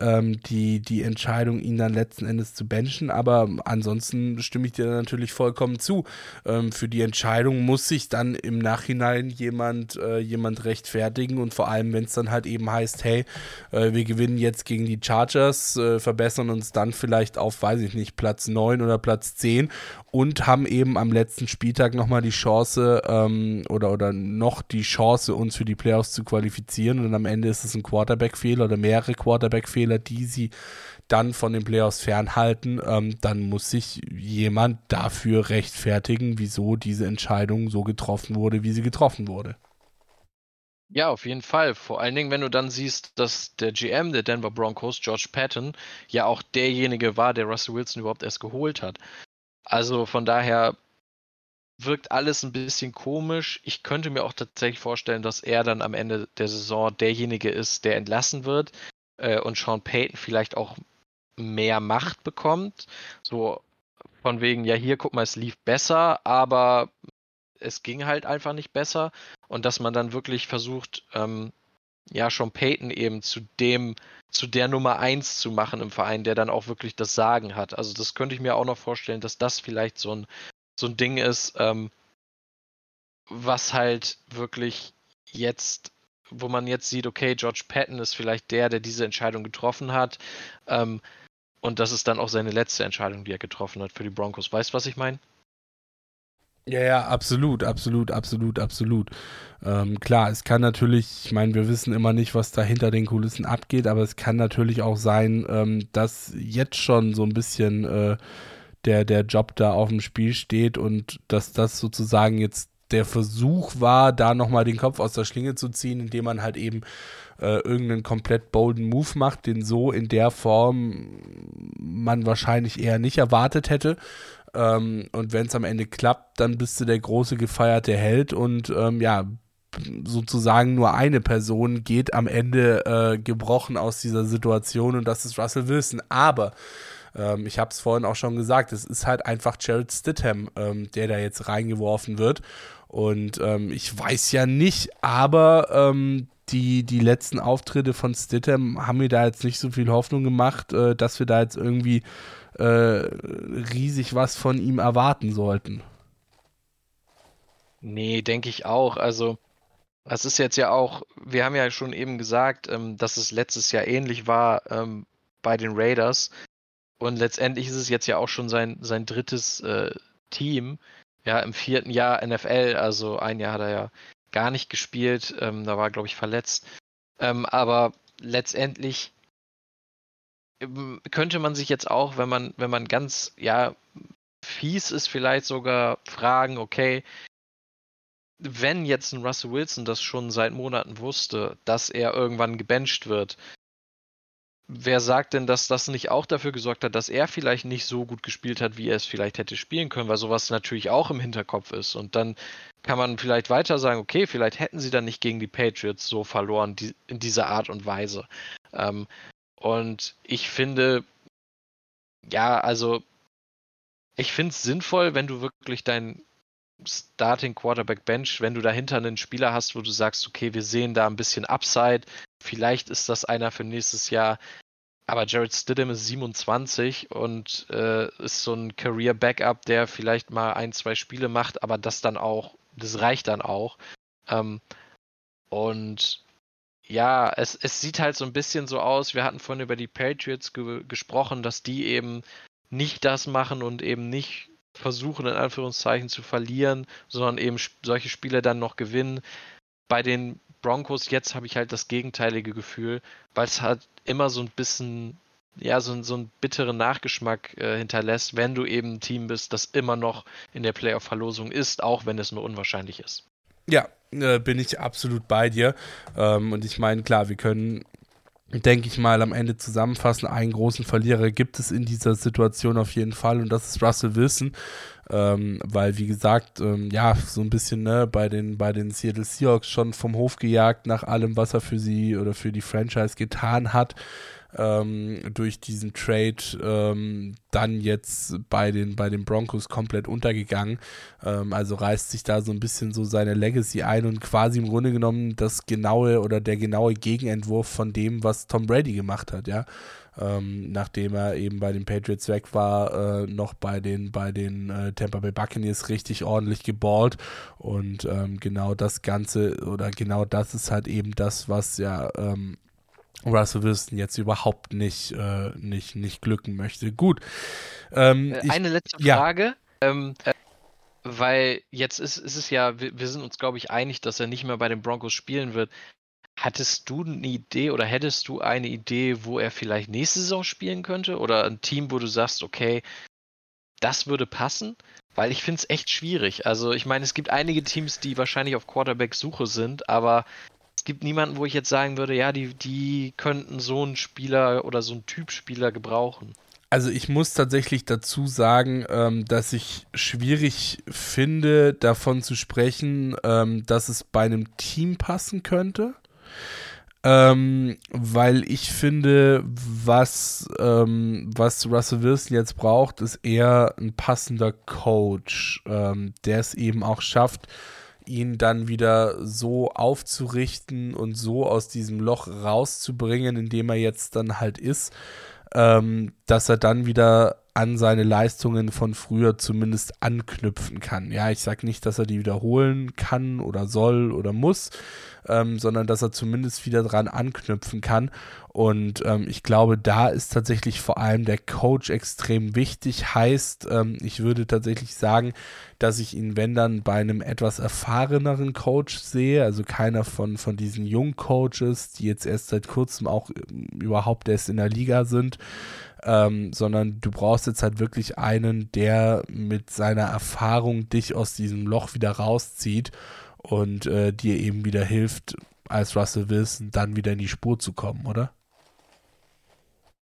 S1: Ähm, die, die Entscheidung, ihn dann letzten Endes zu benchen. Aber ansonsten stimme ich dir natürlich vollkommen zu. Ähm, für die Entscheidung muss sich dann im Nachhinein jemand, äh, jemand rechtfertigen und vor allem, wenn es dann halt eben heißt, hey, äh, wir wir gewinnen jetzt gegen die Chargers, äh, verbessern uns dann vielleicht auf, weiß ich nicht, Platz 9 oder Platz 10 und haben eben am letzten Spieltag nochmal die Chance ähm, oder, oder noch die Chance, uns für die Playoffs zu qualifizieren. Und am Ende ist es ein Quarterback-Fehler oder mehrere Quarterback-Fehler, die sie dann von den Playoffs fernhalten, ähm, dann muss sich jemand dafür rechtfertigen, wieso diese Entscheidung so getroffen wurde, wie sie getroffen wurde.
S2: Ja, auf jeden Fall. Vor allen Dingen, wenn du dann siehst, dass der GM der Denver Broncos, George Patton, ja auch derjenige war, der Russell Wilson überhaupt erst geholt hat. Also von daher wirkt alles ein bisschen komisch. Ich könnte mir auch tatsächlich vorstellen, dass er dann am Ende der Saison derjenige ist, der entlassen wird äh, und Sean Payton vielleicht auch mehr Macht bekommt. So von wegen, ja, hier, guck mal, es lief besser, aber es ging halt einfach nicht besser und dass man dann wirklich versucht, ähm, ja, schon Peyton eben zu dem, zu der Nummer 1 zu machen im Verein, der dann auch wirklich das Sagen hat. Also das könnte ich mir auch noch vorstellen, dass das vielleicht so ein, so ein Ding ist, ähm, was halt wirklich jetzt, wo man jetzt sieht, okay, George Patton ist vielleicht der, der diese Entscheidung getroffen hat. Ähm, und das ist dann auch seine letzte Entscheidung, die er getroffen hat für die Broncos. Weißt du, was ich meine?
S1: Ja, ja, absolut, absolut, absolut, absolut. Ähm, klar, es kann natürlich, ich meine, wir wissen immer nicht, was da hinter den Kulissen abgeht, aber es kann natürlich auch sein, ähm, dass jetzt schon so ein bisschen äh, der, der Job da auf dem Spiel steht und dass das sozusagen jetzt der Versuch war, da nochmal den Kopf aus der Schlinge zu ziehen, indem man halt eben äh, irgendeinen komplett bolden Move macht, den so in der Form man wahrscheinlich eher nicht erwartet hätte. Ähm, und wenn es am Ende klappt, dann bist du der große gefeierte Held und ähm, ja, sozusagen nur eine Person geht am Ende äh, gebrochen aus dieser Situation und das ist Russell Wilson. Aber ähm, ich habe es vorhin auch schon gesagt, es ist halt einfach Jared Stidham, ähm, der da jetzt reingeworfen wird. Und ähm, ich weiß ja nicht, aber ähm, die, die letzten Auftritte von Stidham haben mir da jetzt nicht so viel Hoffnung gemacht, äh, dass wir da jetzt irgendwie äh, riesig was von ihm erwarten sollten.
S2: Nee, denke ich auch. Also, das ist jetzt ja auch, wir haben ja schon eben gesagt, ähm, dass es letztes Jahr ähnlich war ähm, bei den Raiders. Und letztendlich ist es jetzt ja auch schon sein, sein drittes äh, Team. Ja, im vierten Jahr NFL, also ein Jahr hat er ja gar nicht gespielt. Ähm, da war, glaube ich, verletzt. Ähm, aber letztendlich könnte man sich jetzt auch, wenn man, wenn man ganz, ja, fies ist, vielleicht sogar fragen, okay, wenn jetzt ein Russell Wilson das schon seit Monaten wusste, dass er irgendwann gebencht wird, wer sagt denn, dass das nicht auch dafür gesorgt hat, dass er vielleicht nicht so gut gespielt hat, wie er es vielleicht hätte spielen können, weil sowas natürlich auch im Hinterkopf ist. Und dann kann man vielleicht weiter sagen, okay, vielleicht hätten sie dann nicht gegen die Patriots so verloren, die, in dieser Art und Weise. Ähm, und ich finde, ja, also ich finde es sinnvoll, wenn du wirklich dein Starting Quarterback Bench, wenn du dahinter einen Spieler hast, wo du sagst, okay, wir sehen da ein bisschen Upside, vielleicht ist das einer für nächstes Jahr. Aber Jared Stidham ist 27 und äh, ist so ein Career Backup, der vielleicht mal ein, zwei Spiele macht, aber das dann auch, das reicht dann auch. Ähm, und ja, es, es sieht halt so ein bisschen so aus, wir hatten vorhin über die Patriots ge gesprochen, dass die eben nicht das machen und eben nicht versuchen, in Anführungszeichen zu verlieren, sondern eben solche Spiele dann noch gewinnen. Bei den Broncos jetzt habe ich halt das gegenteilige Gefühl, weil es halt immer so ein bisschen, ja, so, so einen bitteren Nachgeschmack äh, hinterlässt, wenn du eben ein Team bist, das immer noch in der Playoff-Verlosung ist, auch wenn es nur unwahrscheinlich ist.
S1: Ja, äh, bin ich absolut bei dir. Ähm, und ich meine, klar, wir können denke ich mal, am Ende zusammenfassen. Einen großen Verlierer gibt es in dieser Situation auf jeden Fall und das ist Russell Wilson. Ähm, weil, wie gesagt, ähm, ja, so ein bisschen ne, bei, den, bei den Seattle Seahawks schon vom Hof gejagt nach allem, was er für sie oder für die Franchise getan hat ähm, durch diesen Trade ähm, dann jetzt bei den, bei den Broncos komplett untergegangen. Ähm, also reißt sich da so ein bisschen so seine Legacy ein und quasi im Grunde genommen das genaue oder der genaue Gegenentwurf von dem, was Tom Brady gemacht hat, ja. Ähm, nachdem er eben bei den Patriots weg war, äh, noch bei den, bei den äh, Tampa Bay Buccaneers richtig ordentlich geballt. Und ähm, genau das Ganze oder genau das ist halt eben das, was ja ähm, Russell Wilson jetzt überhaupt nicht, äh, nicht, nicht glücken möchte. Gut.
S2: Ähm, äh, Eine letzte Frage. Ja. Ähm, äh, weil jetzt ist, ist es ja, wir, wir sind uns, glaube ich, einig, dass er nicht mehr bei den Broncos spielen wird. Hattest du eine Idee oder hättest du eine Idee, wo er vielleicht nächste Saison spielen könnte? Oder ein Team, wo du sagst, okay, das würde passen? Weil ich finde es echt schwierig. Also ich meine, es gibt einige Teams, die wahrscheinlich auf Quarterback-Suche sind, aber es gibt niemanden, wo ich jetzt sagen würde, ja, die, die könnten so einen Spieler oder so einen Typ Spieler gebrauchen.
S1: Also ich muss tatsächlich dazu sagen, ähm, dass ich schwierig finde, davon zu sprechen, ähm, dass es bei einem Team passen könnte. Ähm, weil ich finde, was, ähm, was Russell Wilson jetzt braucht, ist eher ein passender Coach, ähm, der es eben auch schafft, ihn dann wieder so aufzurichten und so aus diesem Loch rauszubringen, in dem er jetzt dann halt ist, ähm, dass er dann wieder an seine Leistungen von früher zumindest anknüpfen kann. Ja, ich sage nicht, dass er die wiederholen kann oder soll oder muss, ähm, sondern dass er zumindest wieder dran anknüpfen kann. Und ähm, ich glaube, da ist tatsächlich vor allem der Coach extrem wichtig. Heißt, ähm, ich würde tatsächlich sagen, dass ich ihn, wenn dann, bei einem etwas erfahreneren Coach sehe, also keiner von, von diesen jungen Coaches, die jetzt erst seit kurzem auch ähm, überhaupt erst in der Liga sind, ähm, sondern du brauchst jetzt halt wirklich einen, der mit seiner Erfahrung dich aus diesem Loch wieder rauszieht und äh, dir eben wieder hilft, als Russell Wilson dann wieder in die Spur zu kommen, oder?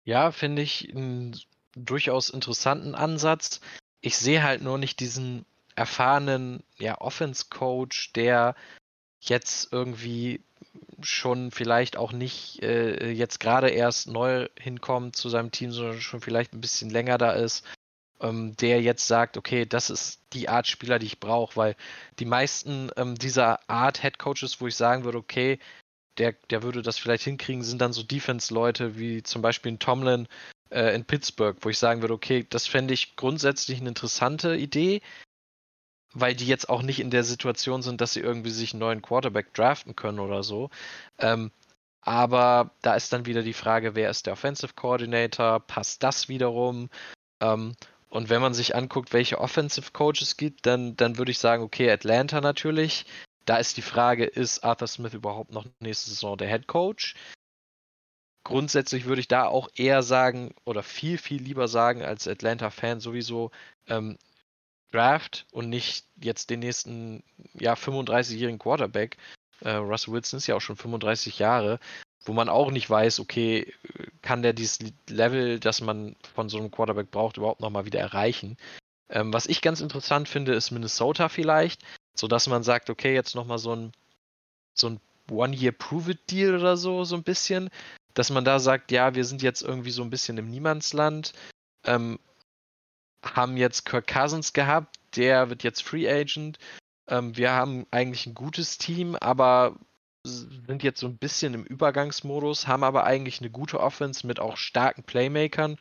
S2: Ja, finde ich einen durchaus interessanten Ansatz. Ich sehe halt nur nicht diesen erfahrenen ja, Offense-Coach, der jetzt irgendwie schon vielleicht auch nicht äh, jetzt gerade erst neu hinkommt zu seinem Team, sondern schon vielleicht ein bisschen länger da ist, ähm, der jetzt sagt, okay, das ist die Art Spieler, die ich brauche, weil die meisten ähm, dieser Art Head Coaches, wo ich sagen würde, okay, der, der würde das vielleicht hinkriegen, sind dann so Defense-Leute wie zum Beispiel ein Tomlin äh, in Pittsburgh, wo ich sagen würde, okay, das fände ich grundsätzlich eine interessante Idee, weil die jetzt auch nicht in der Situation sind, dass sie irgendwie sich einen neuen Quarterback draften können oder so. Ähm, aber da ist dann wieder die Frage, wer ist der Offensive Coordinator? Passt das wiederum? Ähm, und wenn man sich anguckt, welche Offensive Coaches gibt, dann, dann würde ich sagen, okay, Atlanta natürlich. Da ist die Frage, ist Arthur Smith überhaupt noch nächste Saison der Head Coach? Grundsätzlich würde ich da auch eher sagen, oder viel, viel lieber sagen als Atlanta-Fan sowieso, ähm, Draft und nicht jetzt den nächsten ja, 35-jährigen Quarterback. Äh, Russell Wilson ist ja auch schon 35 Jahre, wo man auch nicht weiß, okay, kann der dieses Level, das man von so einem Quarterback braucht, überhaupt nochmal wieder erreichen. Ähm, was ich ganz interessant finde, ist Minnesota vielleicht, sodass man sagt, okay, jetzt nochmal so ein, so ein One-Year-Prove-It-Deal oder so, so ein bisschen, dass man da sagt, ja, wir sind jetzt irgendwie so ein bisschen im Niemandsland, ähm, haben jetzt Kirk Cousins gehabt, der wird jetzt Free Agent. Ähm, wir haben eigentlich ein gutes Team, aber sind jetzt so ein bisschen im Übergangsmodus, haben aber eigentlich eine gute Offense mit auch starken Playmakern,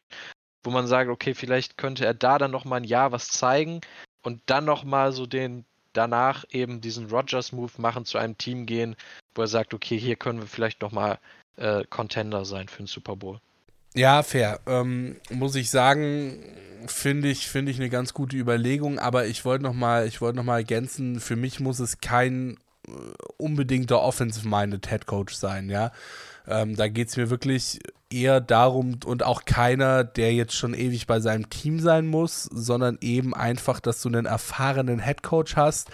S2: wo man sagt, okay, vielleicht könnte er da dann nochmal ein Jahr was zeigen und dann nochmal so den danach eben diesen Rogers-Move machen, zu einem Team gehen, wo er sagt, okay, hier können wir vielleicht nochmal äh, Contender sein für den Super Bowl.
S1: Ja, fair. Ähm, muss ich sagen, finde ich, finde ich eine ganz gute Überlegung, aber ich wollte nochmal, ich wollte nochmal ergänzen, für mich muss es kein äh, unbedingter Offensive-Minded Head Coach sein, ja. Ähm, da geht es mir wirklich eher darum und auch keiner, der jetzt schon ewig bei seinem Team sein muss, sondern eben einfach, dass du einen erfahrenen Headcoach hast,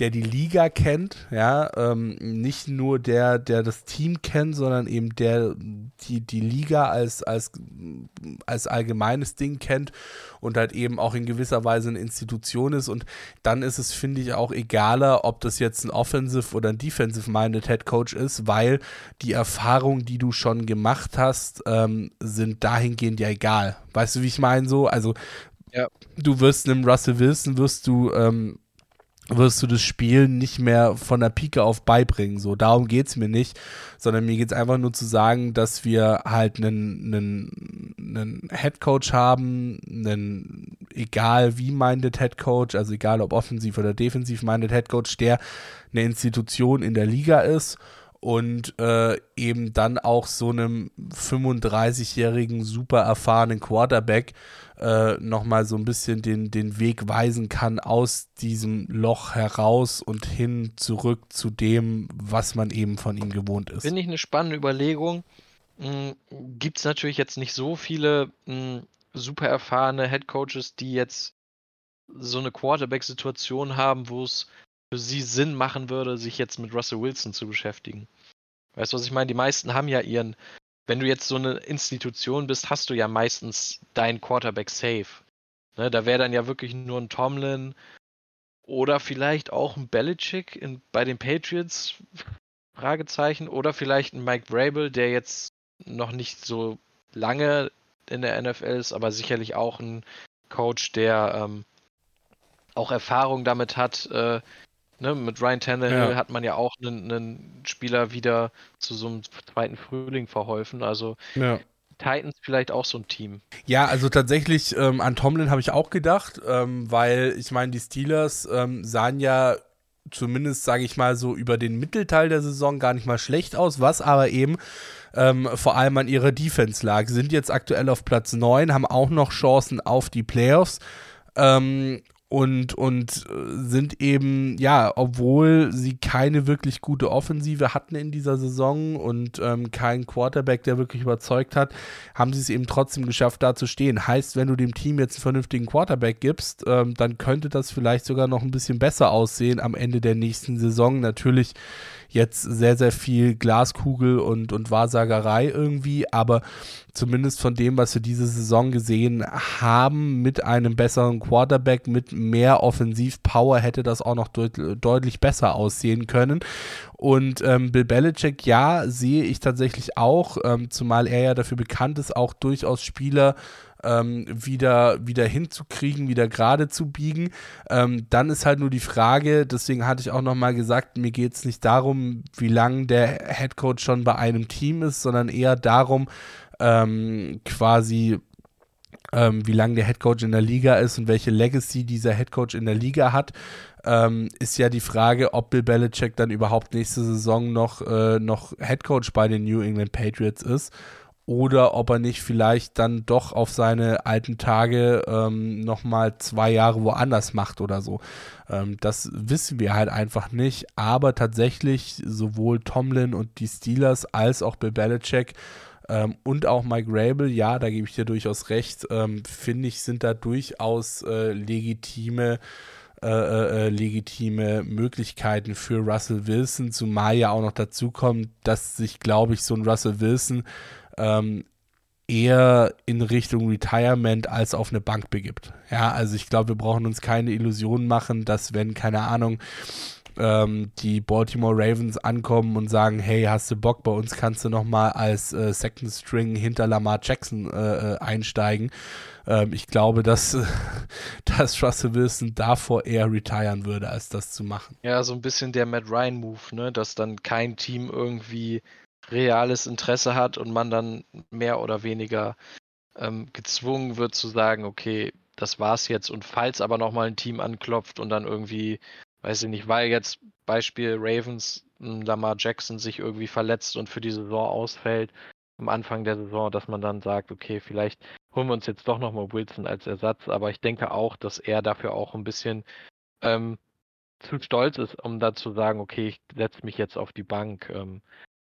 S1: der die Liga kennt, ja, ähm, nicht nur der, der das Team kennt, sondern eben der die, die Liga als, als, als allgemeines Ding kennt und halt eben auch in gewisser Weise eine Institution ist. Und dann ist es, finde ich, auch egaler, ob das jetzt ein Offensive oder ein Defensive-Minded Head Coach ist, weil die Erfahrungen, die du schon gemacht hast, ähm, sind dahingehend ja egal. Weißt du, wie ich meine so? Also ja. du wirst einem Russell Wilson, wirst du ähm, wirst du das Spiel nicht mehr von der Pike auf beibringen. So, darum geht es mir nicht, sondern mir geht es einfach nur zu sagen, dass wir halt einen, einen, einen Headcoach haben, einen egal wie minded Headcoach, also egal ob offensiv oder defensiv minded Headcoach, der eine Institution in der Liga ist und äh, eben dann auch so einem 35-jährigen super erfahrenen Quarterback äh, nochmal so ein bisschen den, den Weg weisen kann aus diesem Loch heraus und hin zurück zu dem, was man eben von ihm gewohnt ist.
S2: Finde ich eine spannende Überlegung. Hm, Gibt es natürlich jetzt nicht so viele mh, hm, super erfahrene Head Coaches, die jetzt so eine Quarterback-Situation haben, wo es für sie Sinn machen würde, sich jetzt mit Russell Wilson zu beschäftigen. Weißt du, was ich meine? Die meisten haben ja ihren wenn du jetzt so eine Institution bist, hast du ja meistens deinen Quarterback safe. Ne, da wäre dann ja wirklich nur ein Tomlin oder vielleicht auch ein Belichick in, bei den Patriots, Fragezeichen, oder vielleicht ein Mike Vrabel, der jetzt noch nicht so lange in der NFL ist, aber sicherlich auch ein Coach, der ähm, auch Erfahrung damit hat, äh, Ne, mit Ryan Tannehill ja. hat man ja auch einen, einen, Spieler wieder zu so einem zweiten Frühling verholfen. Also ja. Titans vielleicht auch so ein Team.
S1: Ja, also tatsächlich ähm, an Tomlin habe ich auch gedacht, ähm, weil ich meine, die Steelers ähm, sahen ja zumindest, sage ich mal, so über den Mittelteil der Saison gar nicht mal schlecht aus, was aber eben ähm, vor allem an ihrer Defense lag. Sind jetzt aktuell auf Platz 9, haben auch noch Chancen auf die Playoffs. Ähm, und, und äh, sind eben, ja, obwohl sie keine wirklich gute Offensive hatten in dieser Saison und ähm, keinen Quarterback, der wirklich überzeugt hat, haben sie es eben trotzdem geschafft, da zu stehen. Heißt, wenn du dem Team jetzt einen vernünftigen Quarterback gibst, ähm, dann könnte das vielleicht sogar noch ein bisschen besser aussehen am Ende der nächsten Saison. Natürlich jetzt sehr, sehr viel Glaskugel und, und Wahrsagerei irgendwie, aber zumindest von dem, was wir diese Saison gesehen haben, mit einem besseren Quarterback, mit mehr Offensivpower hätte das auch noch deut deutlich besser aussehen können. Und ähm, Bill Belichick, ja, sehe ich tatsächlich auch, ähm, zumal er ja dafür bekannt ist, auch durchaus Spieler ähm, wieder, wieder hinzukriegen, wieder gerade zu biegen. Ähm, dann ist halt nur die Frage, deswegen hatte ich auch nochmal gesagt, mir geht es nicht darum, wie lange der Headcoach schon bei einem Team ist, sondern eher darum, ähm, quasi ähm, wie lange der Headcoach in der Liga ist und welche Legacy dieser Headcoach in der Liga hat, ähm, ist ja die Frage, ob Bill Belichick dann überhaupt nächste Saison noch, äh, noch Headcoach bei den New England Patriots ist oder ob er nicht vielleicht dann doch auf seine alten Tage ähm, nochmal zwei Jahre woanders macht oder so. Ähm, das wissen wir halt einfach nicht, aber tatsächlich sowohl Tomlin und die Steelers als auch Bill Belichick ähm, und auch Mike Rabel, ja, da gebe ich dir durchaus recht, ähm, finde ich, sind da durchaus äh, legitime äh, äh, äh, legitime Möglichkeiten für Russell Wilson, zumal ja auch noch dazu kommt, dass sich, glaube ich, so ein Russell Wilson ähm, eher in Richtung Retirement als auf eine Bank begibt. Ja, also ich glaube, wir brauchen uns keine Illusionen machen, dass wenn, keine Ahnung, ähm, die Baltimore Ravens ankommen und sagen, hey, hast du Bock, bei uns kannst du nochmal als äh, Second String hinter Lamar Jackson äh, äh einsteigen. Ähm, ich glaube, dass, dass Russell Wilson davor eher retiren würde, als das zu machen.
S2: Ja, so ein bisschen der Matt Ryan-Move, ne? dass dann kein Team irgendwie reales Interesse hat und man dann mehr oder weniger ähm, gezwungen wird zu sagen, okay, das war's jetzt. Und falls aber nochmal ein Team anklopft und dann irgendwie, weiß ich nicht, weil jetzt Beispiel Ravens Lamar Jackson sich irgendwie verletzt und für die Saison ausfällt, am Anfang der Saison, dass man dann sagt, okay, vielleicht holen wir uns jetzt doch nochmal Wilson als Ersatz. Aber ich denke auch, dass er dafür auch ein bisschen ähm, zu stolz ist, um da zu sagen, okay, ich setze mich jetzt auf die Bank. Ähm,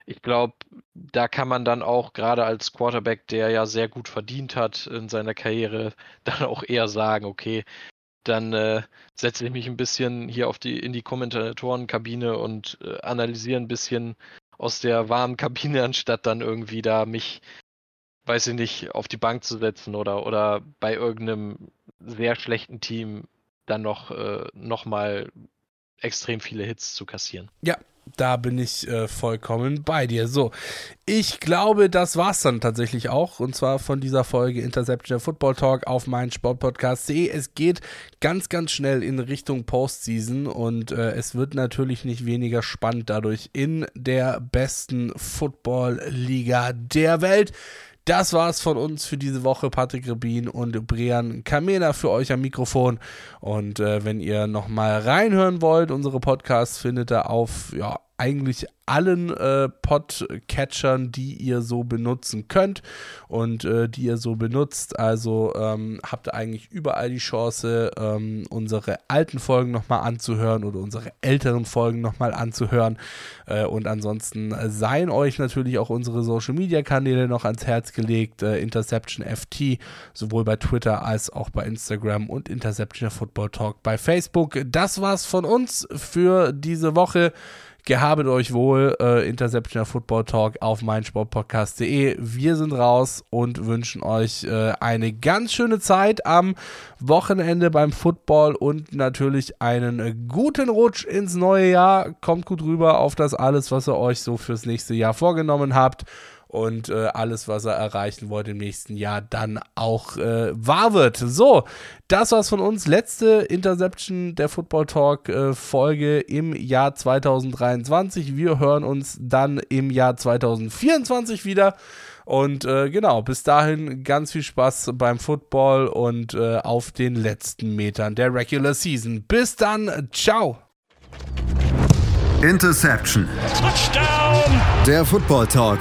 S2: ich glaube, da kann man dann auch gerade als Quarterback, der ja sehr gut verdient hat in seiner Karriere, dann auch eher sagen, okay, dann äh, setze ich mich ein bisschen hier auf die in die Kommentatorenkabine und äh, analysiere ein bisschen aus der warmen Kabine, anstatt dann irgendwie da mich, weiß ich nicht, auf die Bank zu setzen oder oder bei irgendeinem sehr schlechten Team dann noch äh, noch mal extrem viele Hits zu kassieren.
S1: Ja, da bin ich äh, vollkommen bei dir. So, ich glaube, das war's dann tatsächlich auch. Und zwar von dieser Folge Interception Football Talk auf meinen Sportpodcast.de. Es geht ganz, ganz schnell in Richtung Postseason und äh, es wird natürlich nicht weniger spannend dadurch in der besten Football-Liga der Welt. Das war's von uns für diese Woche. Patrick Rebin und Brian Kamena für euch am Mikrofon. Und äh, wenn ihr nochmal reinhören wollt, unsere Podcasts findet ihr auf ja, eigentlich allen äh, Podcatchern, die ihr so benutzen könnt und äh, die ihr so benutzt. Also ähm, habt ihr eigentlich überall die Chance, ähm, unsere alten Folgen nochmal anzuhören oder unsere älteren Folgen nochmal anzuhören. Äh, und ansonsten seien euch natürlich auch unsere Social Media Kanäle noch ans Herz gelegt. Äh, Interception FT, sowohl bei Twitter als auch bei Instagram und Interception Football Talk bei Facebook. Das war's von uns für diese Woche. Gehabet euch wohl, äh, Interceptioner Football Talk auf meinsportpodcast.de. Wir sind raus und wünschen euch äh, eine ganz schöne Zeit am Wochenende beim Football und natürlich einen guten Rutsch ins neue Jahr. Kommt gut rüber auf das alles, was ihr euch so fürs nächste Jahr vorgenommen habt und äh, alles, was er erreichen wollte im nächsten Jahr, dann auch äh, wahr wird. So, das war's von uns. Letzte Interception der Football Talk äh, Folge im Jahr 2023. Wir hören uns dann im Jahr 2024 wieder. Und äh, genau, bis dahin ganz viel Spaß beim Football und äh, auf den letzten Metern der Regular Season. Bis dann, ciao.
S4: Interception. Touchdown. Der Football Talk